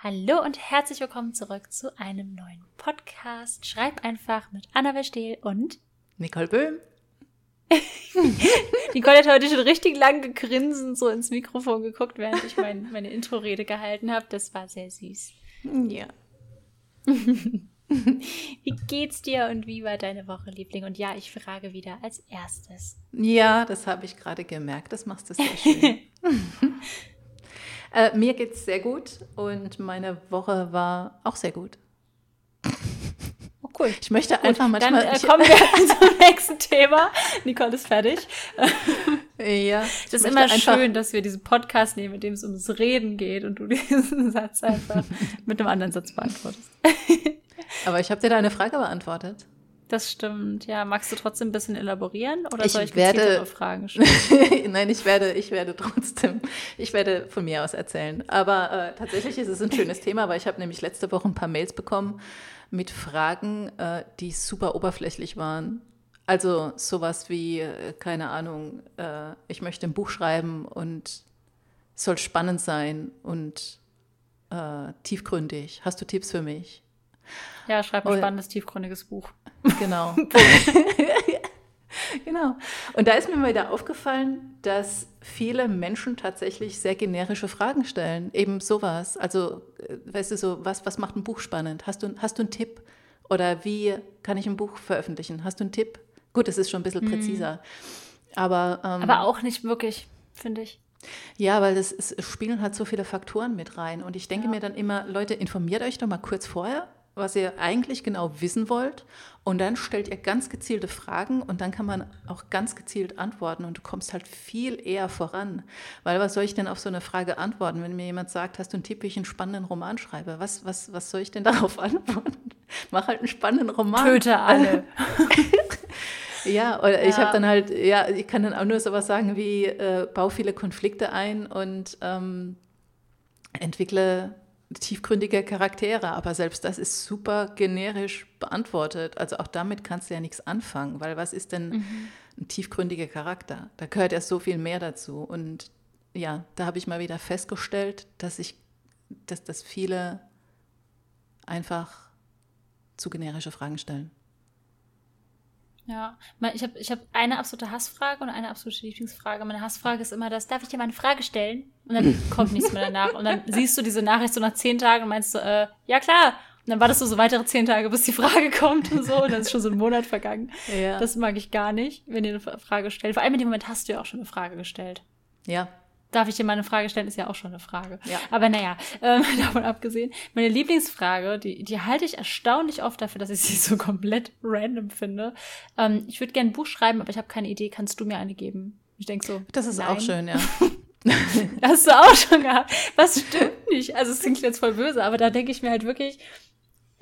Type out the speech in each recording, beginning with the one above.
Hallo und herzlich willkommen zurück zu einem neuen Podcast. Schreib einfach mit Anna Verstehl und Nicole Böhm. Nicole hat heute schon richtig lang gegrinsen, so ins Mikrofon geguckt, während ich mein, meine Intro-Rede gehalten habe. Das war sehr süß. Ja. wie geht's dir und wie war deine Woche, Liebling? Und ja, ich frage wieder als erstes. Ja, das habe ich gerade gemerkt. Das machst du sehr schön. Äh, mir geht es sehr gut und meine Woche war auch sehr gut. Oh, cool. Ich möchte gut, einfach manchmal. Dann äh, kommen wir zum nächsten Thema. Nicole ist fertig. ja. Es ist immer schön, dass wir diesen Podcast nehmen, in dem es ums Reden geht und du diesen Satz einfach mit einem anderen Satz beantwortest. Aber ich habe dir da eine Frage beantwortet. Das stimmt, ja. Magst du trotzdem ein bisschen elaborieren oder ich soll ich werde Fragen stellen? Nein, ich werde, ich werde trotzdem, ich werde von mir aus erzählen. Aber äh, tatsächlich ist es ein schönes Thema, weil ich habe nämlich letzte Woche ein paar Mails bekommen mit Fragen, äh, die super oberflächlich waren. Also sowas wie, äh, keine Ahnung, äh, ich möchte ein Buch schreiben und es soll spannend sein und äh, tiefgründig. Hast du Tipps für mich? Ja, schreib ein spannendes, tiefgründiges Buch. Genau. genau. Und da ist mir mal wieder aufgefallen, dass viele Menschen tatsächlich sehr generische Fragen stellen. Eben sowas. Also, äh, weißt du, so, was, was macht ein Buch spannend? Hast du, hast du einen Tipp? Oder wie kann ich ein Buch veröffentlichen? Hast du einen Tipp? Gut, es ist schon ein bisschen mhm. präziser. Mhm. Aber, ähm, Aber auch nicht wirklich, finde ich. Ja, weil es, spielen halt so viele Faktoren mit rein. Und ich denke ja. mir dann immer, Leute, informiert euch doch mal kurz vorher, was ihr eigentlich genau wissen wollt. Und dann stellt ihr ganz gezielte Fragen und dann kann man auch ganz gezielt antworten und du kommst halt viel eher voran. Weil was soll ich denn auf so eine Frage antworten, wenn mir jemand sagt, hast du einen Tipp, wie ich einen spannenden Roman schreibe? Was, was, was soll ich denn darauf antworten? Mach halt einen spannenden Roman. Töte alle. ja, oder ja. ich habe dann halt, ja, ich kann dann auch nur sowas sagen wie, äh, bau viele Konflikte ein und ähm, entwickle tiefgründige Charaktere, aber selbst das ist super generisch beantwortet. Also auch damit kannst du ja nichts anfangen, weil was ist denn mhm. ein tiefgründiger Charakter? Da gehört ja so viel mehr dazu. Und ja, da habe ich mal wieder festgestellt, dass ich, dass, dass viele einfach zu generische Fragen stellen. Ja, ich habe ich hab eine absolute Hassfrage und eine absolute Lieblingsfrage. Meine Hassfrage ist immer das, darf ich dir mal eine Frage stellen? Und dann kommt nichts mehr danach. Und dann siehst du diese Nachricht so nach zehn Tagen und meinst so, äh, ja klar. Und dann wartest du so weitere zehn Tage, bis die Frage kommt und so. Und dann ist schon so ein Monat vergangen. Ja. Das mag ich gar nicht, wenn ihr eine Frage stellt. Vor allem in dem Moment hast du ja auch schon eine Frage gestellt. Ja, Darf ich dir mal eine Frage stellen? Ist ja auch schon eine Frage. Ja. Aber naja, ähm, davon abgesehen. Meine Lieblingsfrage, die, die halte ich erstaunlich oft dafür, dass ich sie so komplett random finde. Ähm, ich würde gerne ein Buch schreiben, aber ich habe keine Idee. Kannst du mir eine geben? Ich denke so. Das ist nein. auch schön, ja. Hast du auch schon gehabt? Was stimmt nicht? Also es klingt jetzt voll böse, aber da denke ich mir halt wirklich,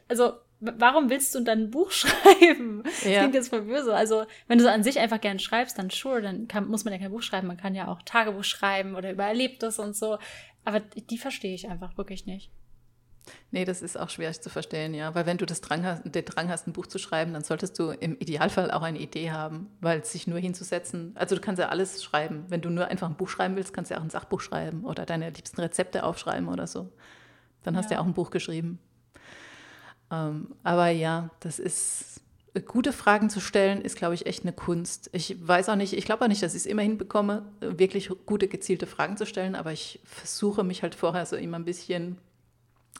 also warum willst du dann ein Buch schreiben? Das ja. klingt jetzt voll böse. Also, wenn du so an sich einfach gern schreibst, dann sure, dann kann, muss man ja kein Buch schreiben. Man kann ja auch Tagebuch schreiben oder über Erlebtes und so. Aber die verstehe ich einfach wirklich nicht. Nee, das ist auch schwierig zu verstehen, ja. Weil wenn du das Drang hast, den Drang hast, ein Buch zu schreiben, dann solltest du im Idealfall auch eine Idee haben, weil sich nur hinzusetzen, also du kannst ja alles schreiben. Wenn du nur einfach ein Buch schreiben willst, kannst du ja auch ein Sachbuch schreiben oder deine liebsten Rezepte aufschreiben oder so. Dann hast ja. du ja auch ein Buch geschrieben. Ähm, aber ja, das ist gute Fragen zu stellen, ist, glaube ich, echt eine Kunst. Ich weiß auch nicht, ich glaube auch nicht, dass ich es immer hinbekomme, wirklich gute, gezielte Fragen zu stellen, aber ich versuche mich halt vorher so immer ein bisschen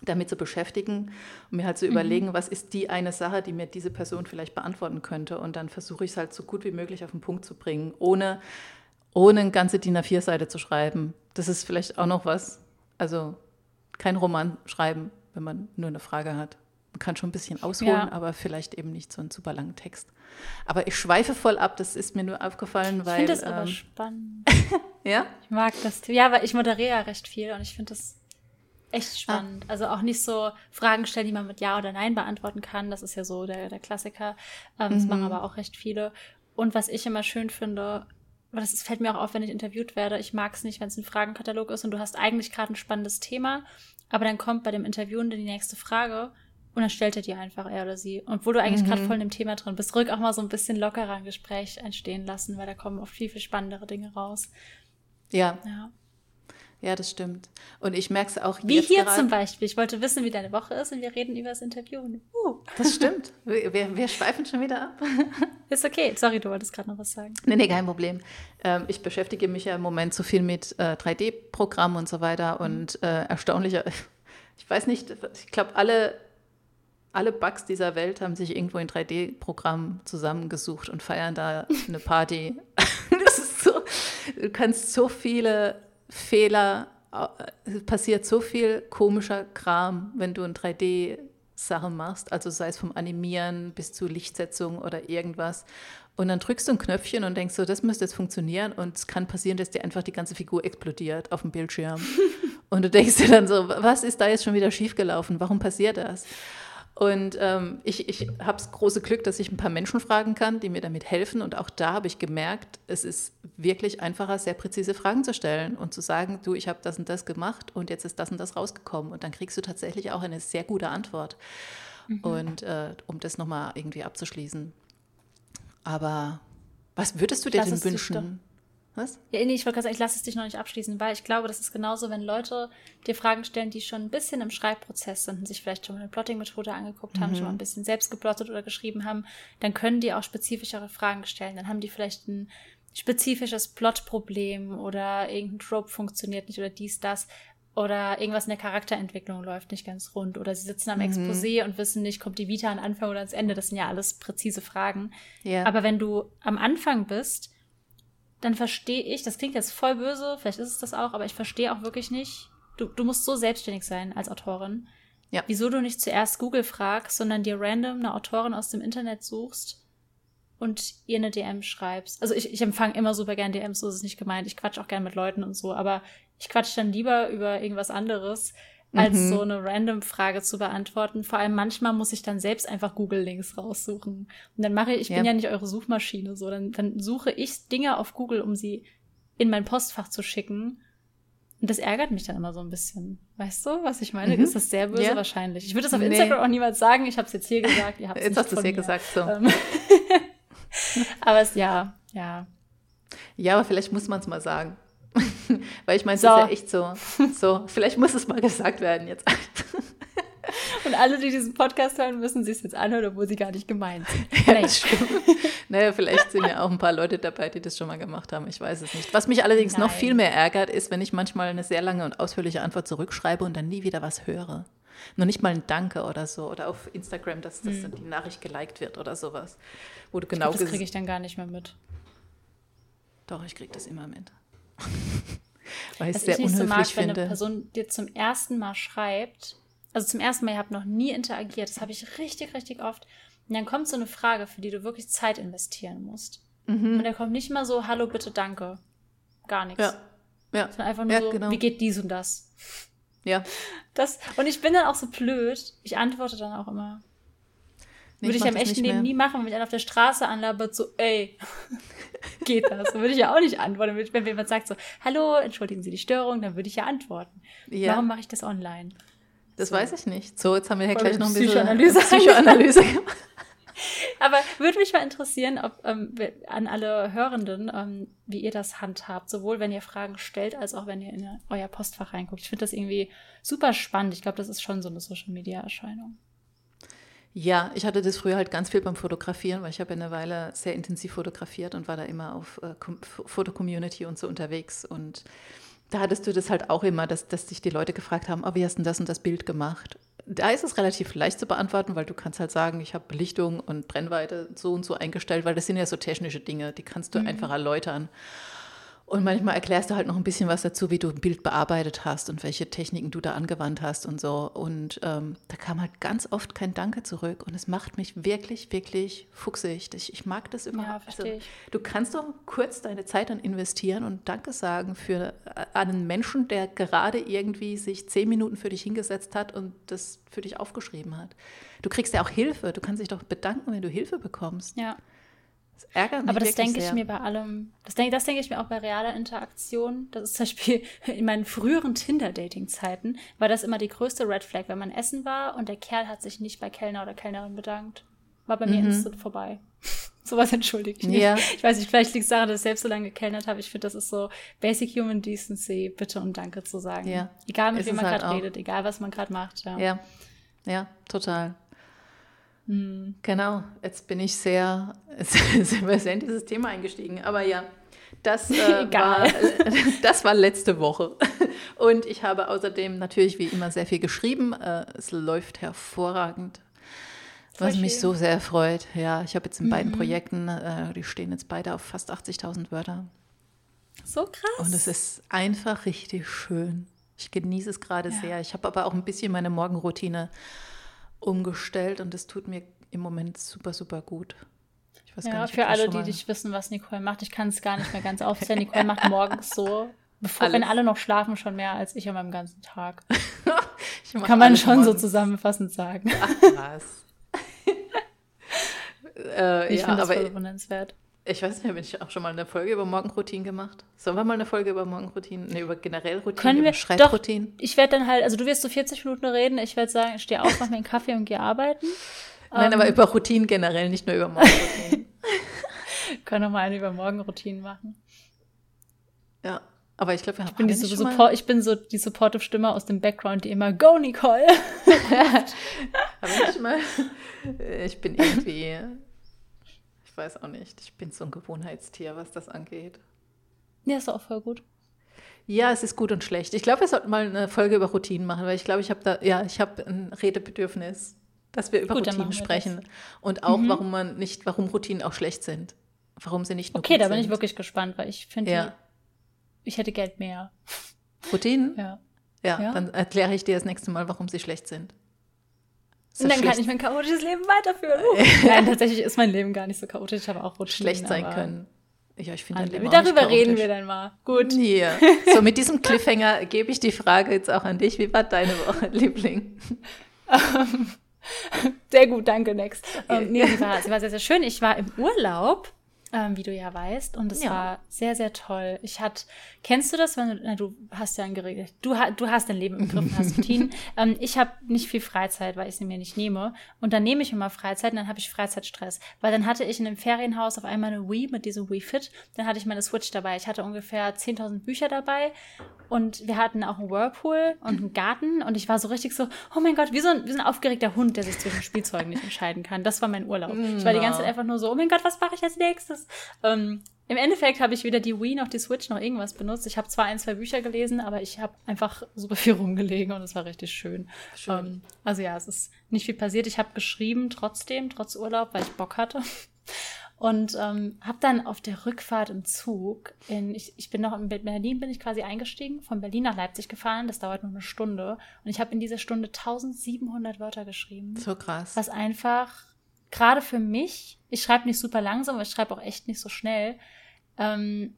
damit zu beschäftigen und mir halt zu mhm. überlegen, was ist die eine Sache, die mir diese Person vielleicht beantworten könnte. Und dann versuche ich es halt so gut wie möglich auf den Punkt zu bringen, ohne, ohne eine ganze DIN A4-Seite zu schreiben. Das ist vielleicht auch noch was. Also kein Roman schreiben, wenn man nur eine Frage hat. Man kann schon ein bisschen ausholen, ja. aber vielleicht eben nicht so einen super langen Text. Aber ich schweife voll ab, das ist mir nur aufgefallen, weil. Ich finde das ähm, aber spannend. ja? Ich mag das. Ja, weil ich moderiere ja recht viel und ich finde das echt ah. spannend. Ah. Also auch nicht so Fragen stellen, die man mit Ja oder Nein beantworten kann. Das ist ja so der, der Klassiker. Ähm, das machen mhm. aber auch recht viele. Und was ich immer schön finde, aber das fällt mir auch auf, wenn ich interviewt werde. Ich mag es nicht, wenn es ein Fragenkatalog ist und du hast eigentlich gerade ein spannendes Thema, aber dann kommt bei dem Interviewen die nächste Frage und dann stellt er dir einfach er oder sie. Und wo du eigentlich mhm. gerade voll in dem Thema drin bist, rück auch mal so ein bisschen lockerer ein Gespräch entstehen lassen, weil da kommen oft viel, viel spannendere Dinge raus. Ja. Ja, Ja, das stimmt. Und ich merke es auch Wie hier grad. zum Beispiel. Ich wollte wissen, wie deine Woche ist und wir reden über das Interview. Uh. Das stimmt. Wir, wir, wir, schweifen schon wieder ab. Ist okay. Sorry, du wolltest gerade noch was sagen. Nee, nee, kein Problem. Ähm, ich beschäftige mich ja im Moment so viel mit äh, 3D-Programmen und so weiter und äh, erstaunlicher, ich weiß nicht, ich glaube, alle, alle Bugs dieser Welt haben sich irgendwo in 3D-Programmen zusammengesucht und feiern da eine Party. so, du kannst so viele Fehler, es passiert so viel komischer Kram, wenn du in 3D Sachen machst, also sei es vom Animieren bis zu Lichtsetzung oder irgendwas. Und dann drückst du ein Knöpfchen und denkst so, das müsste jetzt funktionieren und es kann passieren, dass dir einfach die ganze Figur explodiert auf dem Bildschirm. und du denkst dir dann so, was ist da jetzt schon wieder schiefgelaufen? Warum passiert das? Und ähm, ich, ich habe das große Glück, dass ich ein paar Menschen fragen kann, die mir damit helfen. Und auch da habe ich gemerkt, es ist wirklich einfacher, sehr präzise Fragen zu stellen und zu sagen, du, ich habe das und das gemacht und jetzt ist das und das rausgekommen. Und dann kriegst du tatsächlich auch eine sehr gute Antwort. Mhm. Und äh, um das nochmal irgendwie abzuschließen. Aber was würdest du dir denn wünschen? Was? Ja, nee, ich wollte gerade sagen, ich lasse es dich noch nicht abschließen, weil ich glaube, das ist genauso, wenn Leute dir Fragen stellen, die schon ein bisschen im Schreibprozess sind und sich vielleicht schon mal eine Plotting-Methode angeguckt haben, mhm. schon mal ein bisschen selbst geplottet oder geschrieben haben, dann können die auch spezifischere Fragen stellen. Dann haben die vielleicht ein spezifisches Plotproblem oder irgendein Trope funktioniert nicht oder dies, das oder irgendwas in der Charakterentwicklung läuft nicht ganz rund oder sie sitzen am mhm. Exposé und wissen nicht, kommt die Vita an Anfang oder ans Ende. Das sind ja alles präzise Fragen. Yeah. Aber wenn du am Anfang bist, dann verstehe ich, das klingt jetzt voll böse, vielleicht ist es das auch, aber ich verstehe auch wirklich nicht, du, du musst so selbstständig sein als Autorin. Ja. Wieso du nicht zuerst Google fragst, sondern dir random eine Autorin aus dem Internet suchst und ihr eine DM schreibst. Also ich, ich empfange immer super gern DMs, so ist es nicht gemeint. Ich quatsch auch gern mit Leuten und so, aber ich quatsch dann lieber über irgendwas anderes, als mhm. so eine random Frage zu beantworten. Vor allem manchmal muss ich dann selbst einfach Google-Links raussuchen. Und dann mache ich, ich ja. bin ja nicht eure Suchmaschine, so, dann, dann suche ich Dinge auf Google, um sie in mein Postfach zu schicken. Und das ärgert mich dann immer so ein bisschen. Weißt du, was ich meine? Mhm. Ist das sehr böse ja. wahrscheinlich? Ich würde das auf nee. Instagram auch niemals sagen. Ich habe es jetzt hier gesagt. Ihr habt jetzt hast du es hier gesagt. So. Ähm. aber es, ja, ja. Ja, aber vielleicht muss man es mal sagen. Weil ich meine, es so. ist ja echt so. So, vielleicht muss es mal gesagt werden jetzt. Und alle, die diesen Podcast hören, müssen sich jetzt anhören, obwohl sie gar nicht gemeint sind. Ja, das stimmt. naja, vielleicht sind ja auch ein paar Leute dabei, die das schon mal gemacht haben. Ich weiß es nicht. Was mich allerdings Nein. noch viel mehr ärgert, ist, wenn ich manchmal eine sehr lange und ausführliche Antwort zurückschreibe und dann nie wieder was höre. Noch nicht mal ein Danke oder so. Oder auf Instagram, dass, dass hm. die Nachricht geliked wird oder sowas. Wo du genau ich glaub, das kriege ich dann gar nicht mehr mit. Doch, ich kriege das immer mit. Weil ich es sehr ich unhöflich so mag, finde. Wenn eine Person dir zum ersten Mal schreibt, also zum ersten Mal, ihr habt noch nie interagiert, das habe ich richtig, richtig oft. Und dann kommt so eine Frage, für die du wirklich Zeit investieren musst. Mhm. Und da kommt nicht mal so, hallo, bitte, danke. Gar nichts. Ja. ja. Sondern einfach nur ja, so, genau. wie geht dies und das? Ja. Das, und ich bin dann auch so blöd, ich antworte dann auch immer. Nee, Würde ich, ich am echten Leben nie machen, wenn mich einer auf der Straße anlabert, so, ey, geht das? Dann würde ich ja auch nicht antworten. Wenn jemand sagt so, hallo, entschuldigen Sie die Störung, dann würde ich ja antworten. Ja. Warum mache ich das online? Das so. weiß ich nicht. So, jetzt haben wir ja gleich noch ein bisschen Psychoanalyse, Psychoanalyse gemacht. Aber würde mich mal interessieren, ob ähm, an alle Hörenden, ähm, wie ihr das handhabt, sowohl wenn ihr Fragen stellt, als auch wenn ihr in euer Postfach reinguckt. Ich finde das irgendwie super spannend. Ich glaube, das ist schon so eine Social-Media-Erscheinung. Ja, ich hatte das früher halt ganz viel beim Fotografieren, weil ich habe eine Weile sehr intensiv fotografiert und war da immer auf äh, Foto-Community und so unterwegs. Und da hattest du das halt auch immer, dass, dass dich die Leute gefragt haben, oh, wie hast du das und das Bild gemacht? Da ist es relativ leicht zu beantworten, weil du kannst halt sagen, ich habe Belichtung und Brennweite so und so eingestellt, weil das sind ja so technische Dinge, die kannst du mhm. einfach erläutern. Und manchmal erklärst du halt noch ein bisschen was dazu, wie du ein Bild bearbeitet hast und welche Techniken du da angewandt hast und so. Und ähm, da kam halt ganz oft kein Danke zurück. Und es macht mich wirklich, wirklich fuchsig. Ich, ich mag das immer. Ja, verstehe also, Du kannst doch kurz deine Zeit dann investieren und Danke sagen für äh, einen Menschen, der gerade irgendwie sich zehn Minuten für dich hingesetzt hat und das für dich aufgeschrieben hat. Du kriegst ja auch Hilfe. Du kannst dich doch bedanken, wenn du Hilfe bekommst. Ja. Das ärgert mich Aber das denke ich mir bei allem, das denke das denk ich mir auch bei realer Interaktion. Das ist zum Beispiel in meinen früheren Tinder-Dating-Zeiten, war das immer die größte Red Flag, wenn man essen war und der Kerl hat sich nicht bei Kellner oder Kellnerin bedankt. War bei mir mhm. instant vorbei. Sowas entschuldige ich nicht. Ja. Ich weiß nicht, vielleicht liegt es daran, dass ich selbst so lange gekellnert habe. Ich finde, das ist so Basic Human Decency, bitte und Danke zu sagen. Ja. Egal, mit wem man halt gerade redet, egal, was man gerade macht. Ja. ja, ja, total. Hm. Genau, jetzt bin ich sehr, sehr in dieses Thema eingestiegen. Aber ja, das, äh, war, das war letzte Woche. Und ich habe außerdem natürlich wie immer sehr viel geschrieben. Äh, es läuft hervorragend. Voll was schön. mich so sehr freut. Ja, ich habe jetzt in mhm. beiden Projekten, äh, die stehen jetzt beide auf fast 80.000 Wörter. So krass. Und es ist einfach richtig schön. Ich genieße es gerade ja. sehr. Ich habe aber auch ein bisschen meine Morgenroutine umgestellt und es tut mir im Moment super, super gut. ja, nicht, für alle, die nicht wissen, was Nicole macht, ich kann es gar nicht mehr ganz aufzählen. Nicole macht morgens so, bevor, wenn alle noch schlafen, schon mehr als ich an meinem ganzen Tag. kann man schon morgens. so zusammenfassend sagen. Ach, was. äh, ich ja, finde das voll bewundernswert. Ich weiß nicht, habe ich auch schon mal eine Folge über Morgenroutinen gemacht? Sollen wir mal eine Folge über Morgenroutinen, nee, über generell Routinen, Können wir, Schreibroutinen? Doch, ich werde dann halt, also du wirst so 40 Minuten reden, ich werde sagen, ich stehe auf, mache mir einen Kaffee und gehe arbeiten. Nein, um, aber ähm, über Routinen generell, nicht nur über Morgenroutinen. Können wir mal eine über Morgenroutinen machen. Ja, aber ich glaube, wir haben ich bin, die so Support, ich bin so die supportive Stimme aus dem Background, die immer Go Nicole. aber ich mal, ich bin irgendwie ich weiß auch nicht. Ich bin so ein Gewohnheitstier, was das angeht. Ja, ist auch voll gut. Ja, es ist gut und schlecht. Ich glaube, wir sollten mal eine Folge über Routinen machen, weil ich glaube, ich habe da, ja, ich habe ein Redebedürfnis, dass wir über gut, Routinen sprechen. Und auch, mhm. warum man nicht, warum Routinen auch schlecht sind. Warum sie nicht nur Okay, da bin sind. ich wirklich gespannt, weil ich finde, ja. ich hätte Geld mehr. Routinen? Ja. ja. Ja, dann erkläre ich dir das nächste Mal, warum sie schlecht sind. Und dann kann ich mein chaotisches Leben weiterführen. Uh. Nein, tatsächlich ist mein Leben gar nicht so chaotisch. Ich habe auch Routinen. Schlecht sein können. Ja, ich finde dein Leben Darüber reden wir dann mal. Gut. Ja. So, mit diesem Cliffhanger gebe ich die Frage jetzt auch an dich. Wie war deine Woche, Liebling? sehr gut, danke, next. Um, nee, sie war, sie war sehr, sehr schön. Ich war im Urlaub ähm, wie du ja weißt. Und es ja. war sehr, sehr toll. Ich hatte, kennst du das, wenn du, na, du hast ja ein geregelt, du, du hast dein Leben im Griff, hast Routinen. ähm, ich habe nicht viel Freizeit, weil ich sie mir nicht nehme. Und dann nehme ich immer Freizeit und dann habe ich Freizeitstress. Weil dann hatte ich in einem Ferienhaus auf einmal eine Wii mit diesem Wii Fit. Dann hatte ich meine Switch dabei. Ich hatte ungefähr 10.000 Bücher dabei. Und wir hatten auch einen Whirlpool und einen Garten. Und ich war so richtig so, oh mein Gott, wie so ein, wie so ein aufgeregter Hund, der sich zwischen Spielzeugen nicht entscheiden kann. Das war mein Urlaub. Ich war die ganze Zeit einfach nur so, oh mein Gott, was mache ich als nächstes? Ähm, Im Endeffekt habe ich weder die Wii noch die Switch noch irgendwas benutzt. Ich habe zwar ein, zwei Bücher gelesen, aber ich habe einfach super viel rumgelegen und es war richtig schön. schön. Ähm, also ja, es ist nicht viel passiert. Ich habe geschrieben trotzdem, trotz Urlaub, weil ich Bock hatte. Und ähm, habe dann auf der Rückfahrt im Zug, in, ich, ich bin noch in Berlin, bin ich quasi eingestiegen, von Berlin nach Leipzig gefahren, das dauert nur eine Stunde. Und ich habe in dieser Stunde 1700 Wörter geschrieben. So krass. Was einfach gerade für mich, ich schreibe nicht super langsam, aber ich schreibe auch echt nicht so schnell. Ähm,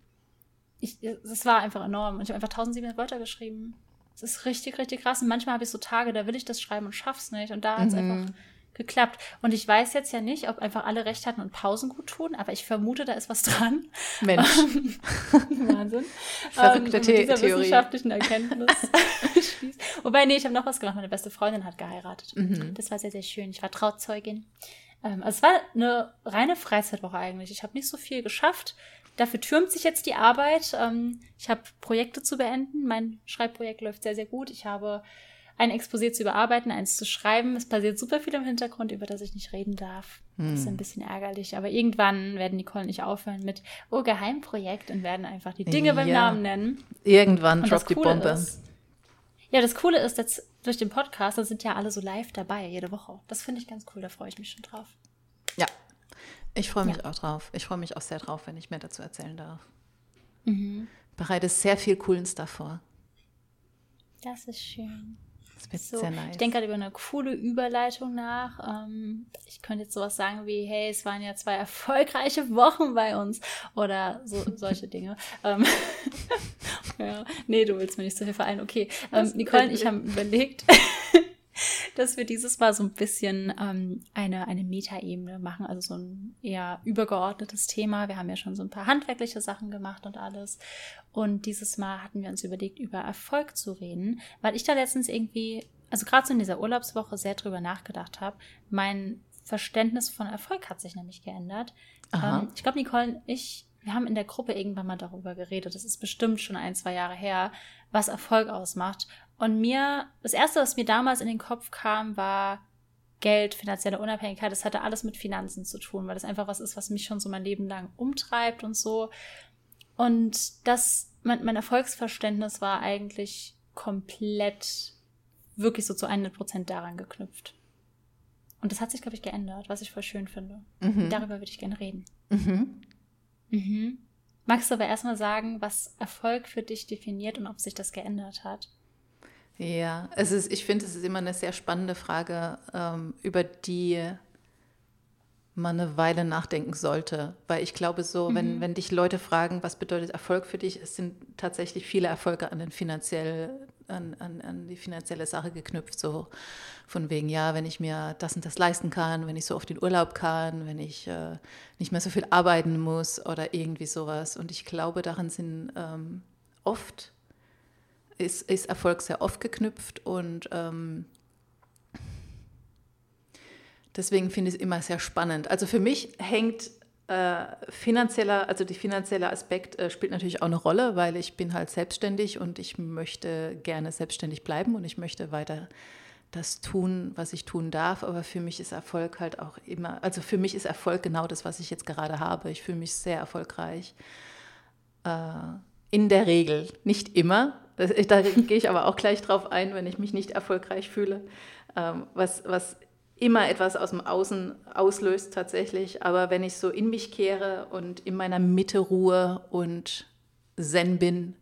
ich, es war einfach enorm. Und ich habe einfach 1700 Wörter geschrieben. Das ist richtig, richtig krass. Und manchmal habe ich so Tage, da will ich das schreiben und schaff's nicht. Und da hat es mhm. einfach geklappt. Und ich weiß jetzt ja nicht, ob einfach alle recht hatten und Pausen gut tun, aber ich vermute, da ist was dran. Mensch. Wahnsinn. Verrückte ähm, mit dieser Theorie. wissenschaftlichen Erkenntnis. Wobei, nee, ich habe noch was gemacht. Meine beste Freundin hat geheiratet. Mhm. Das war sehr, sehr schön. Ich war Trauzeugin. Ähm, also es war eine reine Freizeitwoche eigentlich. Ich habe nicht so viel geschafft. Dafür türmt sich jetzt die Arbeit. Ähm, ich habe Projekte zu beenden. Mein Schreibprojekt läuft sehr, sehr gut. Ich habe ein Exposé zu überarbeiten, eins zu schreiben. Es passiert super viel im Hintergrund, über das ich nicht reden darf. Hm. Das ist ein bisschen ärgerlich. Aber irgendwann werden Nicole nicht aufhören mit, oh, Geheimprojekt und werden einfach die Dinge ja. beim Namen nennen. Irgendwann droppt die Bombe. Ist, ja, das Coole ist, dass durch den Podcast, da sind ja alle so live dabei, jede Woche. Das finde ich ganz cool, da freue ich mich schon drauf. Ja, ich freue mich ja. auch drauf. Ich freue mich auch sehr drauf, wenn ich mehr dazu erzählen darf. Mhm. Bereite sehr viel coolen Stuff vor. Das ist schön. Das wird so, sehr nice. Ich denke gerade über eine coole Überleitung nach. Ähm, ich könnte jetzt sowas sagen wie, hey, es waren ja zwei erfolgreiche Wochen bei uns oder so, solche Dinge. ähm, ja, nee, du willst mir nicht so viel vereinen. Okay, ähm, Nicole und ich haben überlegt, dass wir dieses Mal so ein bisschen ähm, eine, eine Metaebene machen, also so ein eher übergeordnetes Thema. Wir haben ja schon so ein paar handwerkliche Sachen gemacht und alles. Und dieses Mal hatten wir uns überlegt, über Erfolg zu reden, weil ich da letztens irgendwie, also gerade so in dieser Urlaubswoche sehr drüber nachgedacht habe. Mein Verständnis von Erfolg hat sich nämlich geändert. Ähm, ich glaube, Nicole und ich, wir haben in der Gruppe irgendwann mal darüber geredet. Das ist bestimmt schon ein, zwei Jahre her, was Erfolg ausmacht. Und mir, das erste, was mir damals in den Kopf kam, war Geld, finanzielle Unabhängigkeit. Das hatte alles mit Finanzen zu tun, weil das einfach was ist, was mich schon so mein Leben lang umtreibt und so. Und das, mein, mein Erfolgsverständnis war eigentlich komplett wirklich so zu 100 Prozent daran geknüpft. Und das hat sich, glaube ich, geändert, was ich voll schön finde. Mhm. Darüber würde ich gerne reden. Mhm. Mhm. Magst du aber erstmal sagen, was Erfolg für dich definiert und ob sich das geändert hat? Ja, es ist, ich finde, es ist immer eine sehr spannende Frage, ähm, über die man eine Weile nachdenken sollte. Weil ich glaube, so, mhm. wenn, wenn dich Leute fragen, was bedeutet Erfolg für dich, es sind tatsächlich viele Erfolge an den finanziell, an, an, an die finanzielle Sache geknüpft. So von wegen, ja, wenn ich mir das und das leisten kann, wenn ich so oft in Urlaub kann, wenn ich äh, nicht mehr so viel arbeiten muss oder irgendwie sowas. Und ich glaube, daran sind ähm, oft ist, ist Erfolg sehr oft geknüpft und ähm, deswegen finde ich es immer sehr spannend. Also für mich hängt äh, finanzieller, also der finanzielle Aspekt äh, spielt natürlich auch eine Rolle, weil ich bin halt selbstständig und ich möchte gerne selbstständig bleiben und ich möchte weiter das tun, was ich tun darf. Aber für mich ist Erfolg halt auch immer, also für mich ist Erfolg genau das, was ich jetzt gerade habe. Ich fühle mich sehr erfolgreich. Äh, in der Regel, nicht immer. Das, da gehe ich aber auch gleich drauf ein, wenn ich mich nicht erfolgreich fühle. Ähm, was, was immer etwas aus dem Außen auslöst tatsächlich. Aber wenn ich so in mich kehre und in meiner Mitte ruhe und Zen bin